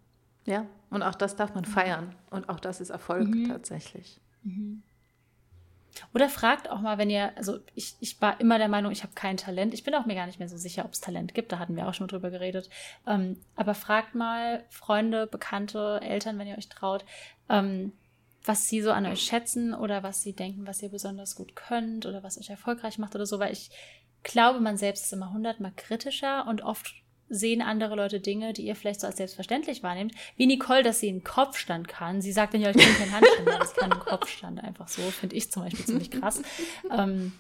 Ja, und auch das darf man feiern. Und auch das ist Erfolg mhm. tatsächlich. Mhm. Oder fragt auch mal, wenn ihr, also ich, ich war immer der Meinung, ich habe kein Talent. Ich bin auch mir gar nicht mehr so sicher, ob es Talent gibt. Da hatten wir auch schon drüber geredet. Ähm, aber fragt mal Freunde, Bekannte, Eltern, wenn ihr euch traut, ähm, was sie so an euch schätzen oder was sie denken, was ihr besonders gut könnt oder was euch erfolgreich macht oder so. Weil ich glaube, man selbst ist immer hundertmal kritischer und oft sehen andere Leute Dinge, die ihr vielleicht so als selbstverständlich wahrnehmt. Wie Nicole, dass sie einen Kopfstand kann. Sie sagt dann ja, ich kann keinen Handstand, das kann einen Kopfstand einfach so, finde ich zum Beispiel ziemlich krass. Ähm,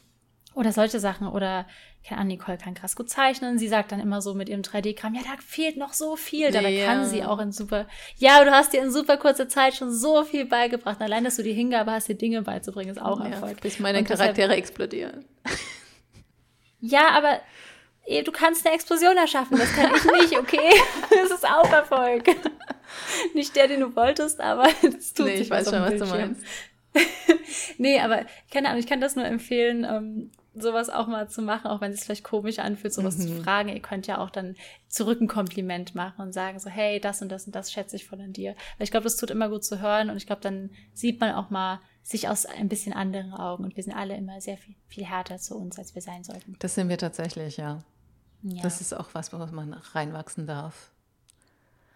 oder solche Sachen. Oder, keine Ahnung, Nicole kann krass gut zeichnen. Sie sagt dann immer so mit ihrem 3D-Kram, ja, da fehlt noch so viel. Dabei ja. kann sie auch in super, ja, du hast dir in super kurzer Zeit schon so viel beigebracht. Allein, dass du die Hingabe hast, dir Dinge beizubringen, ist auch ja, Erfolg. Bis meine Charaktere deshalb, explodieren. Ja, aber du kannst eine Explosion erschaffen, das kann ich nicht, okay? Das ist auch Erfolg. Nicht der, den du wolltest, aber es tut nee, sich ich weiß schon, was du meinst. nee, aber keine Ahnung, ich kann das nur empfehlen, ähm, sowas auch mal zu machen, auch wenn es sich vielleicht komisch anfühlt, sowas mhm. zu fragen. Ihr könnt ja auch dann zurück ein Kompliment machen und sagen so, hey, das und das und das schätze ich voll an dir. Weil ich glaube, das tut immer gut zu hören und ich glaube, dann sieht man auch mal sich aus ein bisschen anderen Augen und wir sind alle immer sehr viel, viel härter zu uns, als wir sein sollten. Das sind wir tatsächlich, ja. Ja. Das ist auch was, worauf man reinwachsen darf.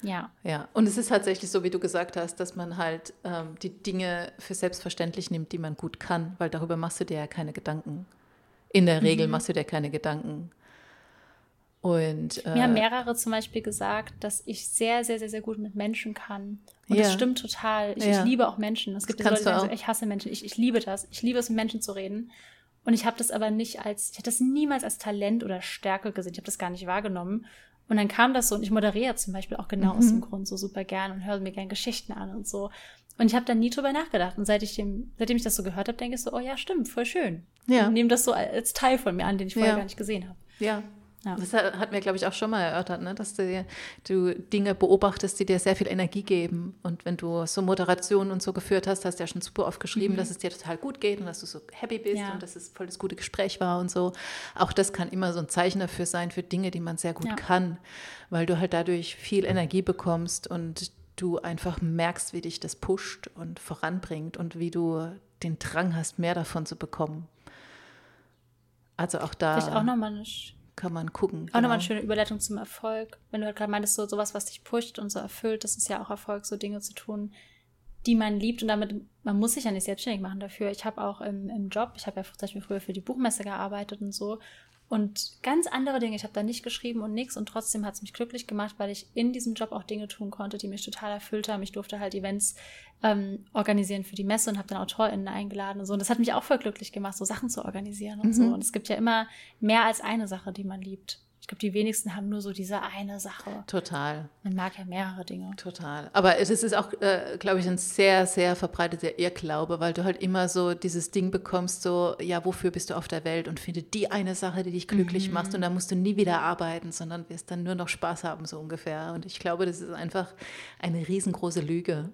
Ja. Ja, und es ist tatsächlich so, wie du gesagt hast, dass man halt ähm, die Dinge für selbstverständlich nimmt, die man gut kann, weil darüber machst du dir ja keine Gedanken. In der Regel mhm. machst du dir keine Gedanken. Und, äh, Mir haben mehrere zum Beispiel gesagt, dass ich sehr, sehr, sehr, sehr gut mit Menschen kann. Und ja. das stimmt total. Ich, ja. ich, liebe auch Menschen. Es gibt Leute, die sagen ich hasse Menschen. Ich, ich liebe das. Ich liebe es, mit Menschen zu reden. Und ich habe das aber nicht als, ich habe das niemals als Talent oder Stärke gesehen. Ich habe das gar nicht wahrgenommen. Und dann kam das so, und ich moderiere zum Beispiel auch genau mhm. aus dem Grund so super gern und höre mir gern Geschichten an und so. Und ich habe dann nie drüber nachgedacht. Und seit ich dem, seitdem ich das so gehört habe, denke ich so, oh ja, stimmt, voll schön. Ja. Und nehme das so als Teil von mir an, den ich vorher ja. gar nicht gesehen habe. Ja, ja. Das hat mir, glaube ich, auch schon mal erörtert, ne? dass du, du, Dinge beobachtest, die dir sehr viel Energie geben. Und wenn du so Moderationen und so geführt hast, hast du ja schon super oft geschrieben, mhm. dass es dir total gut geht und dass du so happy bist ja. und dass es voll das gute Gespräch war und so. Auch das kann immer so ein Zeichen dafür sein, für Dinge, die man sehr gut ja. kann, weil du halt dadurch viel Energie bekommst und du einfach merkst, wie dich das pusht und voranbringt und wie du den Drang hast, mehr davon zu bekommen. Also auch da. Vielleicht auch nochmal eine kann man gucken. Auch genau. nochmal eine schöne Überleitung zum Erfolg. Wenn du halt gerade meintest, so sowas, was dich pusht und so erfüllt, das ist ja auch Erfolg, so Dinge zu tun, die man liebt und damit, man muss sich ja nicht selbstständig machen dafür. Ich habe auch im, im Job, ich habe ja zum Beispiel früher für die Buchmesse gearbeitet und so und ganz andere Dinge. Ich habe da nicht geschrieben und nichts und trotzdem hat es mich glücklich gemacht, weil ich in diesem Job auch Dinge tun konnte, die mich total erfüllt haben. Ich durfte halt Events ähm, organisieren für die Messe und habe dann AutorInnen eingeladen und so. Und das hat mich auch voll glücklich gemacht, so Sachen zu organisieren und mhm. so. Und es gibt ja immer mehr als eine Sache, die man liebt. Ich glaube, die wenigsten haben nur so diese eine Sache. Total. Man mag ja mehrere Dinge. Total. Aber es ist auch, äh, glaube ich, ein sehr, sehr verbreiteter Irrglaube, weil du halt immer so dieses Ding bekommst, so, ja, wofür bist du auf der Welt und finde die eine Sache, die dich glücklich mhm. macht und dann musst du nie wieder arbeiten, sondern wirst dann nur noch Spaß haben, so ungefähr. Und ich glaube, das ist einfach eine riesengroße Lüge.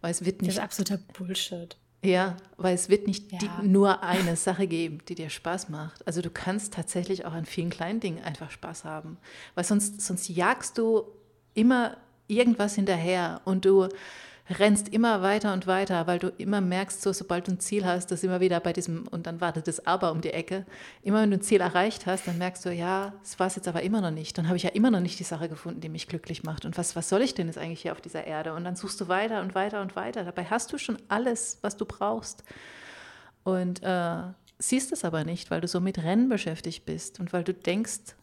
Weil es wird nicht. Das ist absoluter Bullshit. Ja, weil es wird nicht ja. die, nur eine Sache geben, die dir Spaß macht. Also du kannst tatsächlich auch an vielen kleinen Dingen einfach Spaß haben, weil sonst, sonst jagst du immer irgendwas hinterher und du rennst immer weiter und weiter, weil du immer merkst, so sobald du ein Ziel hast, dass immer wieder bei diesem, und dann wartet das Aber um die Ecke, immer wenn du ein Ziel erreicht hast, dann merkst du, ja, es war es jetzt aber immer noch nicht. Dann habe ich ja immer noch nicht die Sache gefunden, die mich glücklich macht. Und was, was soll ich denn jetzt eigentlich hier auf dieser Erde? Und dann suchst du weiter und weiter und weiter. Dabei hast du schon alles, was du brauchst. Und äh, siehst es aber nicht, weil du so mit Rennen beschäftigt bist und weil du denkst,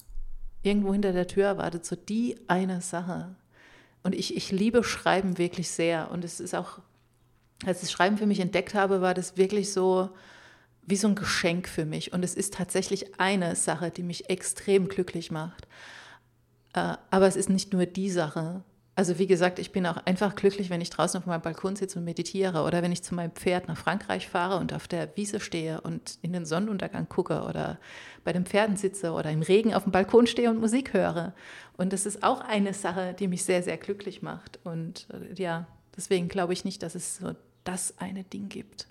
irgendwo hinter der Tür wartet so die eine Sache. Und ich, ich liebe Schreiben wirklich sehr. Und es ist auch, als ich das Schreiben für mich entdeckt habe, war das wirklich so wie so ein Geschenk für mich. Und es ist tatsächlich eine Sache, die mich extrem glücklich macht. Äh, aber es ist nicht nur die Sache. Also wie gesagt, ich bin auch einfach glücklich, wenn ich draußen auf meinem Balkon sitze und meditiere oder wenn ich zu meinem Pferd nach Frankreich fahre und auf der Wiese stehe und in den Sonnenuntergang gucke oder bei den Pferden sitze oder im Regen auf dem Balkon stehe und Musik höre. Und das ist auch eine Sache, die mich sehr, sehr glücklich macht. Und äh, ja, deswegen glaube ich nicht, dass es so das eine Ding gibt.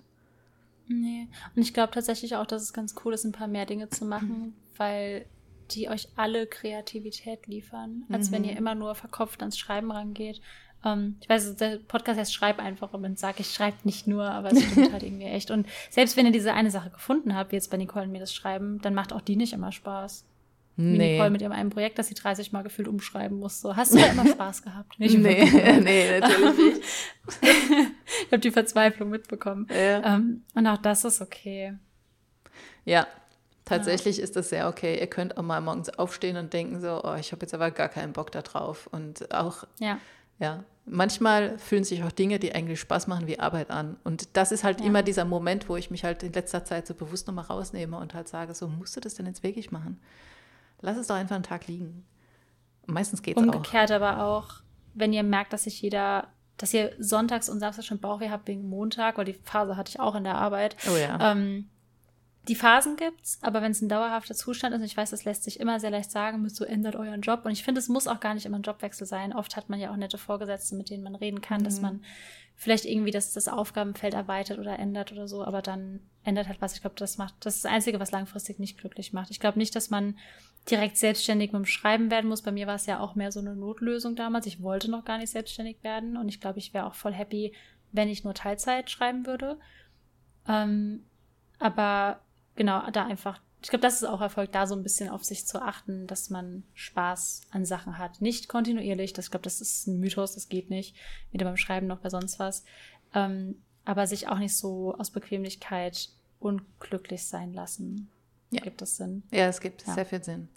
Nee. Und ich glaube tatsächlich auch, dass es ganz cool ist, ein paar mehr Dinge zu machen, weil die euch alle Kreativität liefern, als mhm. wenn ihr immer nur verkopft ans Schreiben rangeht. Ähm, ich weiß, der Podcast heißt Schreib einfach und dann sage ich, schreibt nicht nur, aber es stimmt halt irgendwie echt. Und selbst wenn ihr diese eine Sache gefunden habt, wie jetzt bei Nicole und mir das Schreiben, dann macht auch die nicht immer Spaß. Wie nee. Nicole mit ihrem einen Projekt, das sie 30 Mal gefühlt umschreiben muss. So, hast du da immer Spaß gehabt? Nicht nee, nee, natürlich nicht. ich habe die Verzweiflung mitbekommen. Ja. Ähm, und auch das ist okay. Ja, Tatsächlich ja. ist das sehr okay. Ihr könnt auch mal morgens aufstehen und denken so, oh, ich habe jetzt aber gar keinen Bock da drauf. Und auch, ja. ja, manchmal fühlen sich auch Dinge, die eigentlich Spaß machen, wie Arbeit an. Und das ist halt ja. immer dieser Moment, wo ich mich halt in letzter Zeit so bewusst nochmal rausnehme und halt sage, so, musst du das denn jetzt wirklich machen? Lass es doch einfach einen Tag liegen. meistens geht es auch. Umgekehrt aber auch, wenn ihr merkt, dass sich jeder dass ihr sonntags und samstags schon Bauchweh habt wegen Montag, weil die Phase hatte ich auch in der Arbeit. Oh ja. Ähm, die Phasen gibt's, aber wenn es ein dauerhafter Zustand ist, und ich weiß, das lässt sich immer sehr leicht sagen, mit so ändert euren Job. Und ich finde, es muss auch gar nicht immer ein Jobwechsel sein. Oft hat man ja auch nette Vorgesetzte, mit denen man reden kann, mhm. dass man vielleicht irgendwie das, das Aufgabenfeld erweitert oder ändert oder so, aber dann ändert halt was. Ich glaube, das macht, das ist das Einzige, was langfristig nicht glücklich macht. Ich glaube nicht, dass man direkt selbstständig mit dem Schreiben werden muss. Bei mir war es ja auch mehr so eine Notlösung damals. Ich wollte noch gar nicht selbstständig werden und ich glaube, ich wäre auch voll happy, wenn ich nur Teilzeit schreiben würde. Ähm, aber genau, da einfach, ich glaube, das ist auch Erfolg, da so ein bisschen auf sich zu achten, dass man Spaß an Sachen hat. Nicht kontinuierlich, das, ich glaube, das ist ein Mythos, das geht nicht, weder beim Schreiben noch bei sonst was. Ähm, aber sich auch nicht so aus Bequemlichkeit unglücklich sein lassen. Ja. Gibt es Sinn? Ja, es gibt ja. sehr viel Sinn.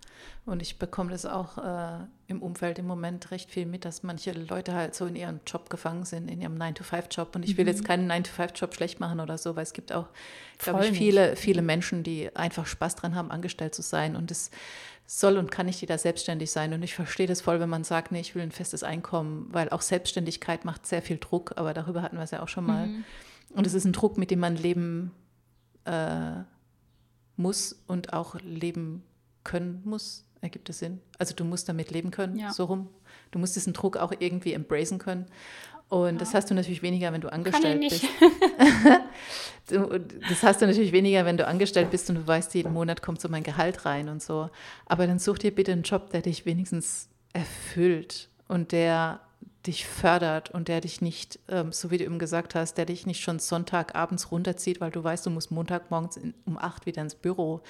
Und ich bekomme das auch äh, im Umfeld im Moment recht viel mit, dass manche Leute halt so in ihrem Job gefangen sind, in ihrem 9-to-5-Job. Und ich will mhm. jetzt keinen 9-to-5-Job schlecht machen oder so, weil es gibt auch, glaube ich, viele, viele Menschen, die einfach Spaß dran haben, angestellt zu sein. Und es soll und kann nicht jeder selbstständig sein. Und ich verstehe das voll, wenn man sagt, nee, ich will ein festes Einkommen, weil auch Selbstständigkeit macht sehr viel Druck, aber darüber hatten wir es ja auch schon mal. Mhm. Und es ist ein Druck, mit dem man leben äh, muss und auch leben können muss. Ergibt das Sinn? Also du musst damit leben können, ja. so rum. Du musst diesen Druck auch irgendwie embracen können. Und ja. das hast du natürlich weniger, wenn du angestellt bist. das hast du natürlich weniger, wenn du angestellt bist und du weißt, jeden Monat kommt so mein Gehalt rein und so. Aber dann such dir bitte einen Job, der dich wenigstens erfüllt und der dich fördert und der dich nicht, ähm, so wie du eben gesagt hast, der dich nicht schon Sonntagabends runterzieht, weil du weißt, du musst Montagmorgens um acht wieder ins Büro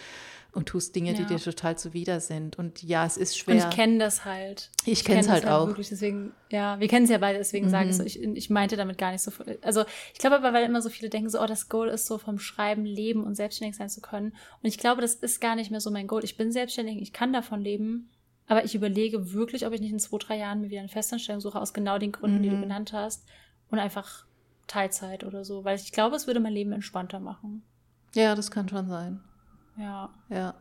und tust Dinge, ja. die dir total zuwider sind. Und ja, es ist schwer. Und ich kenne das halt. Ich, ich kenne es halt, halt auch. Wirklich, deswegen, ja, wir kennen es ja beide, deswegen mhm. sage ich so, ich, ich meinte damit gar nicht so viel. Also ich glaube aber, weil immer so viele denken so, oh, das Goal ist so vom Schreiben, Leben und selbstständig sein zu können. Und ich glaube, das ist gar nicht mehr so mein Goal. Ich bin selbstständig, ich kann davon leben aber ich überlege wirklich, ob ich nicht in zwei, drei Jahren mir wieder eine Festanstellung suche, aus genau den Gründen, mhm. die du mhm. genannt hast. Und einfach Teilzeit oder so. Weil ich glaube, es würde mein Leben entspannter machen. Ja, das kann schon sein. Ja. Ja.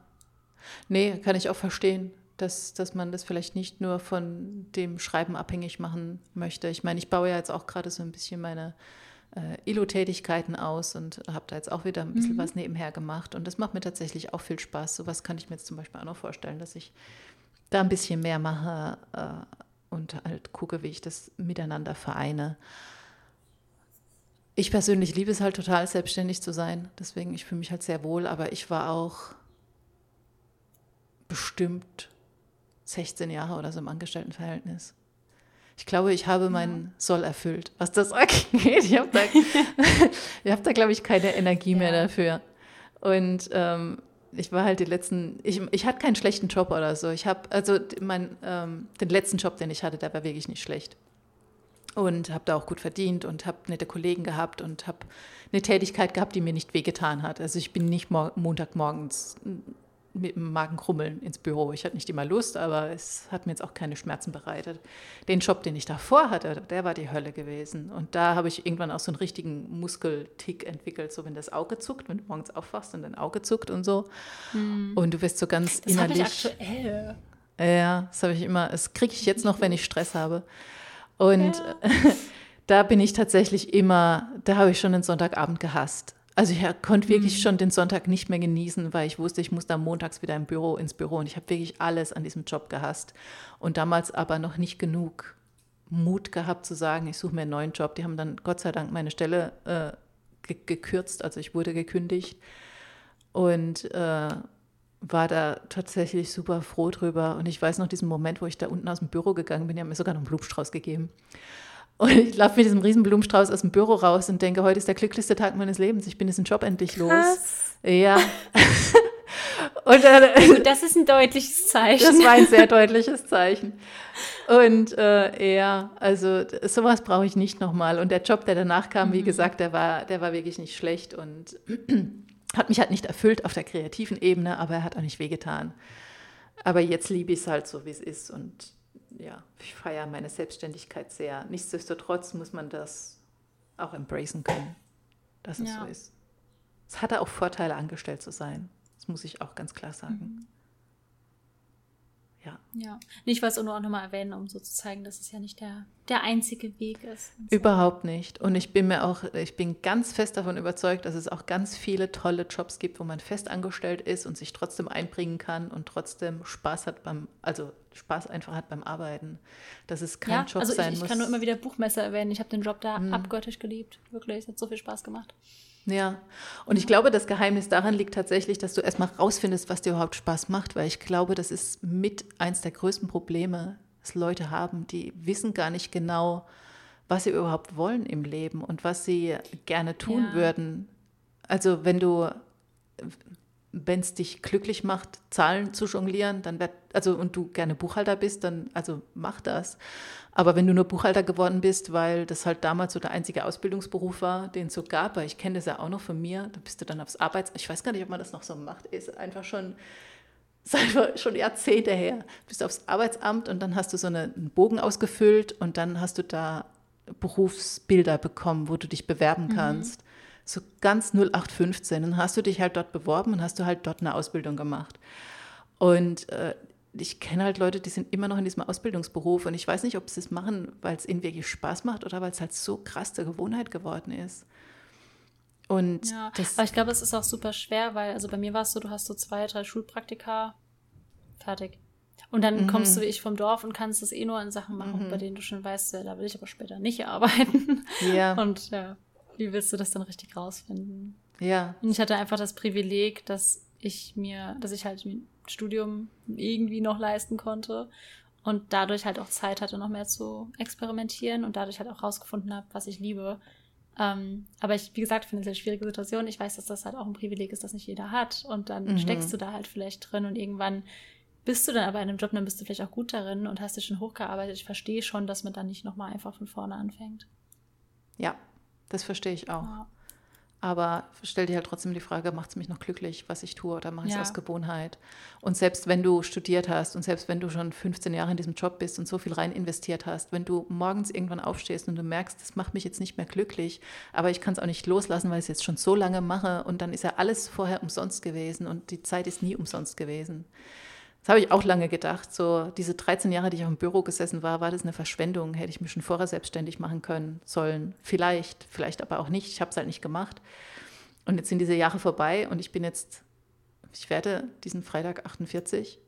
Nee, kann ich auch verstehen, dass, dass man das vielleicht nicht nur von dem Schreiben abhängig machen möchte. Ich meine, ich baue ja jetzt auch gerade so ein bisschen meine äh, Illo-Tätigkeiten aus und habe da jetzt auch wieder ein bisschen mhm. was nebenher gemacht. Und das macht mir tatsächlich auch viel Spaß. Sowas kann ich mir jetzt zum Beispiel auch noch vorstellen, dass ich da ein bisschen mehr mache äh, und halt gucke, wie ich das miteinander vereine. Ich persönlich liebe es halt total, selbstständig zu sein. Deswegen, ich fühle mich halt sehr wohl, aber ich war auch bestimmt 16 Jahre oder so im Angestelltenverhältnis. Ich glaube, ich habe meinen Soll erfüllt, was das angeht. Ich habe da, hab da glaube ich, keine Energie ja. mehr dafür. Und ähm, ich war halt die letzten, ich, ich hatte keinen schlechten Job oder so. Ich habe, also mein, ähm, den letzten Job, den ich hatte, der war wirklich nicht schlecht. Und habe da auch gut verdient und habe nette Kollegen gehabt und habe eine Tätigkeit gehabt, die mir nicht wehgetan hat. Also ich bin nicht Montagmorgens mit dem Magenkrummeln ins Büro. Ich hatte nicht immer Lust, aber es hat mir jetzt auch keine Schmerzen bereitet. Den Job, den ich davor hatte, der war die Hölle gewesen. Und da habe ich irgendwann auch so einen richtigen Muskeltick entwickelt, so wenn das Auge zuckt, wenn du morgens aufwachst und dein Auge zuckt und so. Hm. Und du wirst so ganz das innerlich. Das aktuell. Ja, das habe ich immer. Das kriege ich jetzt noch, wenn ich Stress habe. Und ja. da bin ich tatsächlich immer, da habe ich schon den Sonntagabend gehasst. Also ich konnte wirklich mhm. schon den Sonntag nicht mehr genießen, weil ich wusste, ich muss da montags wieder im Büro ins Büro und ich habe wirklich alles an diesem Job gehasst und damals aber noch nicht genug Mut gehabt zu sagen, ich suche mir einen neuen Job. Die haben dann Gott sei Dank meine Stelle äh, ge gekürzt, also ich wurde gekündigt und äh, war da tatsächlich super froh drüber. Und ich weiß noch diesen Moment, wo ich da unten aus dem Büro gegangen bin, die haben mir sogar noch einen Blumenstrauß gegeben. Und ich laufe mit diesem riesen Blumenstrauß aus dem Büro raus und denke, heute ist der glücklichste Tag meines Lebens. Ich bin diesen Job endlich los. Krass. Ja. und dann, das ist ein deutliches Zeichen. Das war ein sehr deutliches Zeichen. Und äh, ja, also sowas brauche ich nicht nochmal. Und der Job, der danach kam, mhm. wie gesagt, der war, der war wirklich nicht schlecht und hat mich halt nicht erfüllt auf der kreativen Ebene, aber er hat auch nicht wehgetan. Aber jetzt liebe ich es halt so, wie es ist und ja, ich feiere meine Selbstständigkeit sehr. Nichtsdestotrotz muss man das auch embracen können, dass es ja. so ist. Es hatte auch Vorteile, angestellt zu sein. Das muss ich auch ganz klar sagen. Mhm. Ja. Ja. Ich wollte es nur auch nochmal erwähnen, um so zu zeigen, dass es ja nicht der, der einzige Weg ist. So. Überhaupt nicht. Und ich bin mir auch, ich bin ganz fest davon überzeugt, dass es auch ganz viele tolle Jobs gibt, wo man fest angestellt ist und sich trotzdem einbringen kann und trotzdem Spaß hat beim, also Spaß einfach hat beim Arbeiten. Dass es kein ja, Job also sein ich, muss. Ich kann nur immer wieder Buchmesser erwähnen. Ich habe den Job da hm. abgöttisch geliebt. Wirklich, es hat so viel Spaß gemacht. Ja, und ich glaube, das Geheimnis daran liegt tatsächlich, dass du erstmal rausfindest, was dir überhaupt Spaß macht, weil ich glaube, das ist mit eins der größten Probleme, dass Leute haben, die wissen gar nicht genau, was sie überhaupt wollen im Leben und was sie gerne tun ja. würden. Also wenn du, wenn es dich glücklich macht, Zahlen zu jonglieren, dann wird, also und du gerne Buchhalter bist, dann also mach das. Aber wenn du nur Buchhalter geworden bist, weil das halt damals so der einzige Ausbildungsberuf war, den es so gab, weil ich kenne das ja auch noch von mir, da bist du dann aufs Arbeits... Ich weiß gar nicht, ob man das noch so macht, ist einfach schon, einfach schon Jahrzehnte her. Du bist aufs Arbeitsamt und dann hast du so eine, einen Bogen ausgefüllt und dann hast du da Berufsbilder bekommen, wo du dich bewerben mhm. kannst. Mhm. So ganz 0815. Dann hast du dich halt dort beworben und hast du halt dort eine Ausbildung gemacht. Und äh, ich kenne halt Leute, die sind immer noch in diesem Ausbildungsberuf und ich weiß nicht, ob sie es machen, weil es ihnen wirklich Spaß macht oder weil es halt so krass der Gewohnheit geworden ist. Und ja, das, aber ich glaube, es ist auch super schwer, weil, also bei mir war es so, du hast so zwei, drei Schulpraktika, fertig. Und dann mhm. kommst du wie ich vom Dorf und kannst das eh nur in Sachen machen, mhm. bei denen du schon weißt, da will ich aber später nicht arbeiten. Ja. Und ja, wie willst du das dann richtig rausfinden? Ja. Und ich hatte einfach das Privileg, dass ich mir, dass ich halt Studium irgendwie noch leisten konnte und dadurch halt auch Zeit hatte, noch mehr zu experimentieren und dadurch halt auch rausgefunden habe, was ich liebe. Ähm, aber ich, wie gesagt, finde es eine schwierige Situation. Ich weiß, dass das halt auch ein Privileg ist, das nicht jeder hat. Und dann mhm. steckst du da halt vielleicht drin und irgendwann bist du dann aber in einem Job, dann bist du vielleicht auch gut darin und hast dich schon hochgearbeitet. Ich verstehe schon, dass man dann nicht nochmal einfach von vorne anfängt. Ja, das verstehe ich auch. Ja. Aber stell dir halt trotzdem die Frage, macht es mich noch glücklich, was ich tue, oder mache ich es ja. aus Gewohnheit? Und selbst wenn du studiert hast und selbst wenn du schon 15 Jahre in diesem Job bist und so viel rein investiert hast, wenn du morgens irgendwann aufstehst und du merkst, das macht mich jetzt nicht mehr glücklich, aber ich kann es auch nicht loslassen, weil ich es jetzt schon so lange mache und dann ist ja alles vorher umsonst gewesen und die Zeit ist nie umsonst gewesen. Das habe ich auch lange gedacht. So diese 13 Jahre, die ich auch im Büro gesessen war, war das eine Verschwendung. Hätte ich mich schon vorher selbstständig machen können, sollen. Vielleicht, vielleicht aber auch nicht. Ich habe es halt nicht gemacht. Und jetzt sind diese Jahre vorbei und ich bin jetzt, ich werde diesen Freitag 48.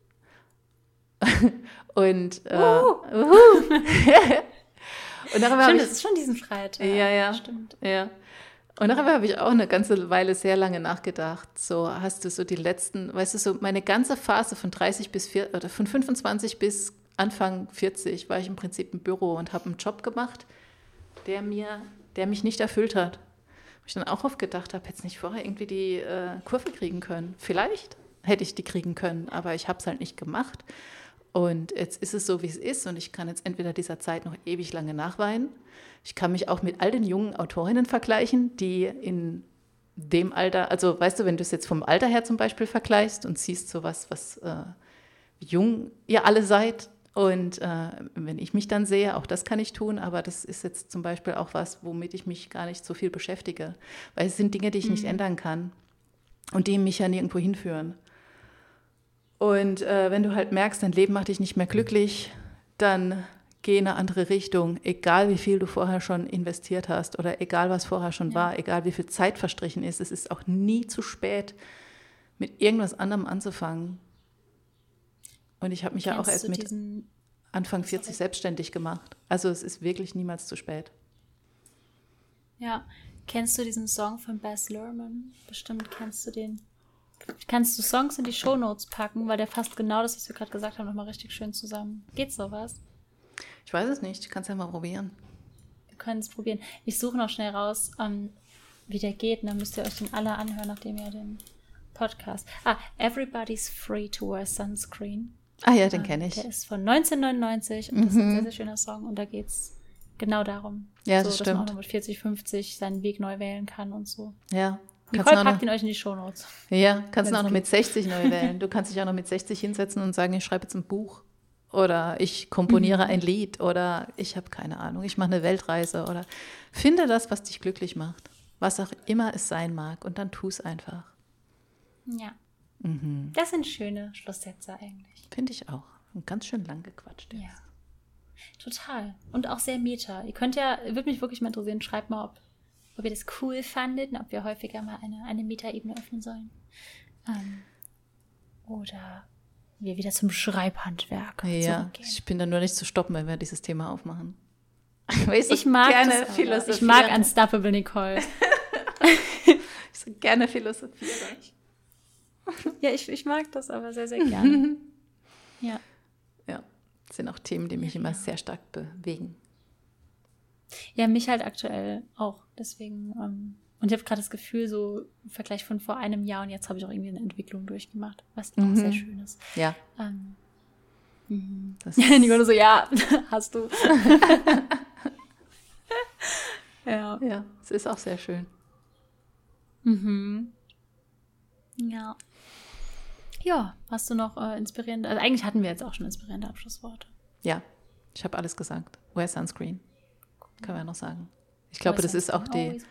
und äh, uh. und darüber Stimmt, ich, das ist schon diesen Freitag. Ja, ja. Stimmt. Ja. Und darüber habe ich auch eine ganze Weile sehr lange nachgedacht. So hast du so die letzten, weißt du, so meine ganze Phase von 30 bis 4, oder von 25 bis Anfang 40 war ich im Prinzip im Büro und habe einen Job gemacht, der, mir, der mich nicht erfüllt hat. Wo ich dann auch oft gedacht habe, hätte es nicht vorher irgendwie die äh, Kurve kriegen können. Vielleicht hätte ich die kriegen können, aber ich habe es halt nicht gemacht. Und jetzt ist es so, wie es ist und ich kann jetzt entweder dieser Zeit noch ewig lange nachweinen. Ich kann mich auch mit all den jungen Autorinnen vergleichen, die in dem Alter, also weißt du, wenn du es jetzt vom Alter her zum Beispiel vergleichst und siehst so was, was äh, jung ihr alle seid, und äh, wenn ich mich dann sehe, auch das kann ich tun, aber das ist jetzt zum Beispiel auch was, womit ich mich gar nicht so viel beschäftige, weil es sind Dinge, die ich mhm. nicht ändern kann und die mich ja nirgendwo hinführen. Und äh, wenn du halt merkst, dein Leben macht dich nicht mehr glücklich, dann geh in eine andere Richtung, egal wie viel du vorher schon investiert hast oder egal was vorher schon ja. war, egal wie viel Zeit verstrichen ist. Es ist auch nie zu spät, mit irgendwas anderem anzufangen. Und ich habe mich Kennst ja auch erst mit Anfang 40 Sorry. selbstständig gemacht. Also es ist wirklich niemals zu spät. Ja, kennst du diesen Song von Baz Luhrmann? Bestimmt kennst du den. Kannst du Songs in die Shownotes packen, weil der fasst genau das, was wir gerade gesagt haben, nochmal richtig schön zusammen. Geht sowas? Ich weiß es nicht. Ich kann es ja mal probieren. Wir können es probieren. Ich suche noch schnell raus, um, ähm, wie der geht. Und dann müsst ihr euch den alle anhören, nachdem ihr den Podcast. Ah, Everybody's Free to Wear Sunscreen. Ah ja, den kenne ich. Der ist von 1999 und das ist ein mhm. sehr, sehr schöner Song. Und da geht es genau darum. Ja, so, das dass stimmt. man auch noch mit 40, 50 seinen Weg neu wählen kann und so. Ja. Nicole packt ihn euch in die Shownotes. Ja, kannst du auch noch mit 60 neu wählen. Du kannst dich auch noch mit 60 hinsetzen und sagen, ich schreibe jetzt ein Buch. Oder ich komponiere ein Lied. Oder ich habe keine Ahnung, ich mache eine Weltreise. Oder finde das, was dich glücklich macht. Was auch immer es sein mag. Und dann tu es einfach. Ja. Mhm. Das sind schöne Schlusssätze eigentlich. Finde ich auch. Und ganz schön lang gequatscht. Jetzt. Ja. Total. Und auch sehr meta. Ihr könnt ja, würde mich wirklich mal interessieren, schreibt mal, ob, ob ihr das cool fandet und ob wir häufiger mal eine, eine Meta-Ebene öffnen sollen. Ähm, oder wir wieder zum Schreibhandwerk. Ja, ich bin da nur nicht zu stoppen, wenn wir dieses Thema aufmachen. Weißt du, ich mag gerne philosophieren. Ich mag Unstoppable Nicole. ich so gerne philosophieren. ja, ich, ich mag das aber sehr, sehr gerne. ja. Ja, das sind auch Themen, die mich immer sehr stark bewegen. Ja, mich halt aktuell auch. Deswegen, ähm, und ich habe gerade das Gefühl, so im Vergleich von vor einem Jahr und jetzt habe ich auch irgendwie eine Entwicklung durchgemacht, was mhm. auch sehr schön ist. Ja. Ähm, mhm. Ja, Nicole so, ja, hast du. ja. Ja, es ist auch sehr schön. Mhm. Ja. Ja, hast du noch äh, inspirierende, also eigentlich hatten wir jetzt auch schon inspirierende Abschlussworte. Ja, ich habe alles gesagt. Wear Sunscreen. Können wir noch sagen. Ich glaube, das ist auch die,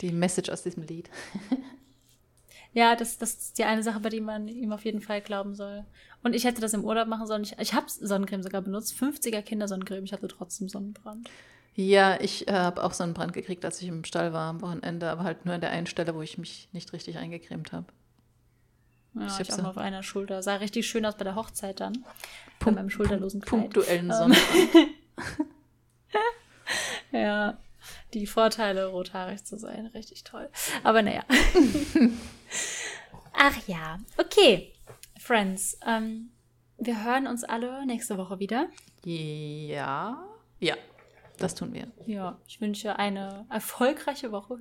die Message aus diesem Lied. ja, das, das ist die eine Sache, bei der man ihm auf jeden Fall glauben soll. Und ich hätte das im Urlaub machen sollen. Ich, ich habe Sonnencreme sogar benutzt. 50er Kindersonnencreme. Ich hatte trotzdem Sonnenbrand. Ja, ich äh, habe auch Sonnenbrand gekriegt, als ich im Stall war am Wochenende, aber halt nur an der einen Stelle, wo ich mich nicht richtig eingecremt habe. Ja, ich, ich auch so auf einer Schulter. Sah richtig schön aus bei der Hochzeit dann. Punkt, bei meinem schulterlosen Kleid. Punktuellen Sonnenbrand. ja, die Vorteile, rothaarig zu sein, richtig toll. Aber naja. Ach ja, okay. Friends, ähm, wir hören uns alle nächste Woche wieder. Ja, ja, das tun wir. Ja, ich wünsche eine erfolgreiche Woche,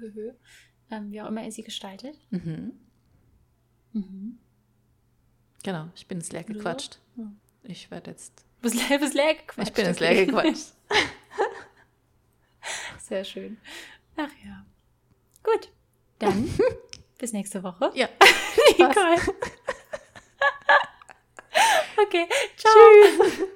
ähm, wie auch immer ihr sie gestaltet. Mhm. Mhm. Genau, ich bin ins Leer gequatscht. Ich werde jetzt. Bist leer, bist leer gequatscht. Ich bin ins Leer gequatscht. Sehr schön. Ach ja. Gut. Dann bis nächste Woche. Ja. Nicole. okay. Ciao. Tschüss.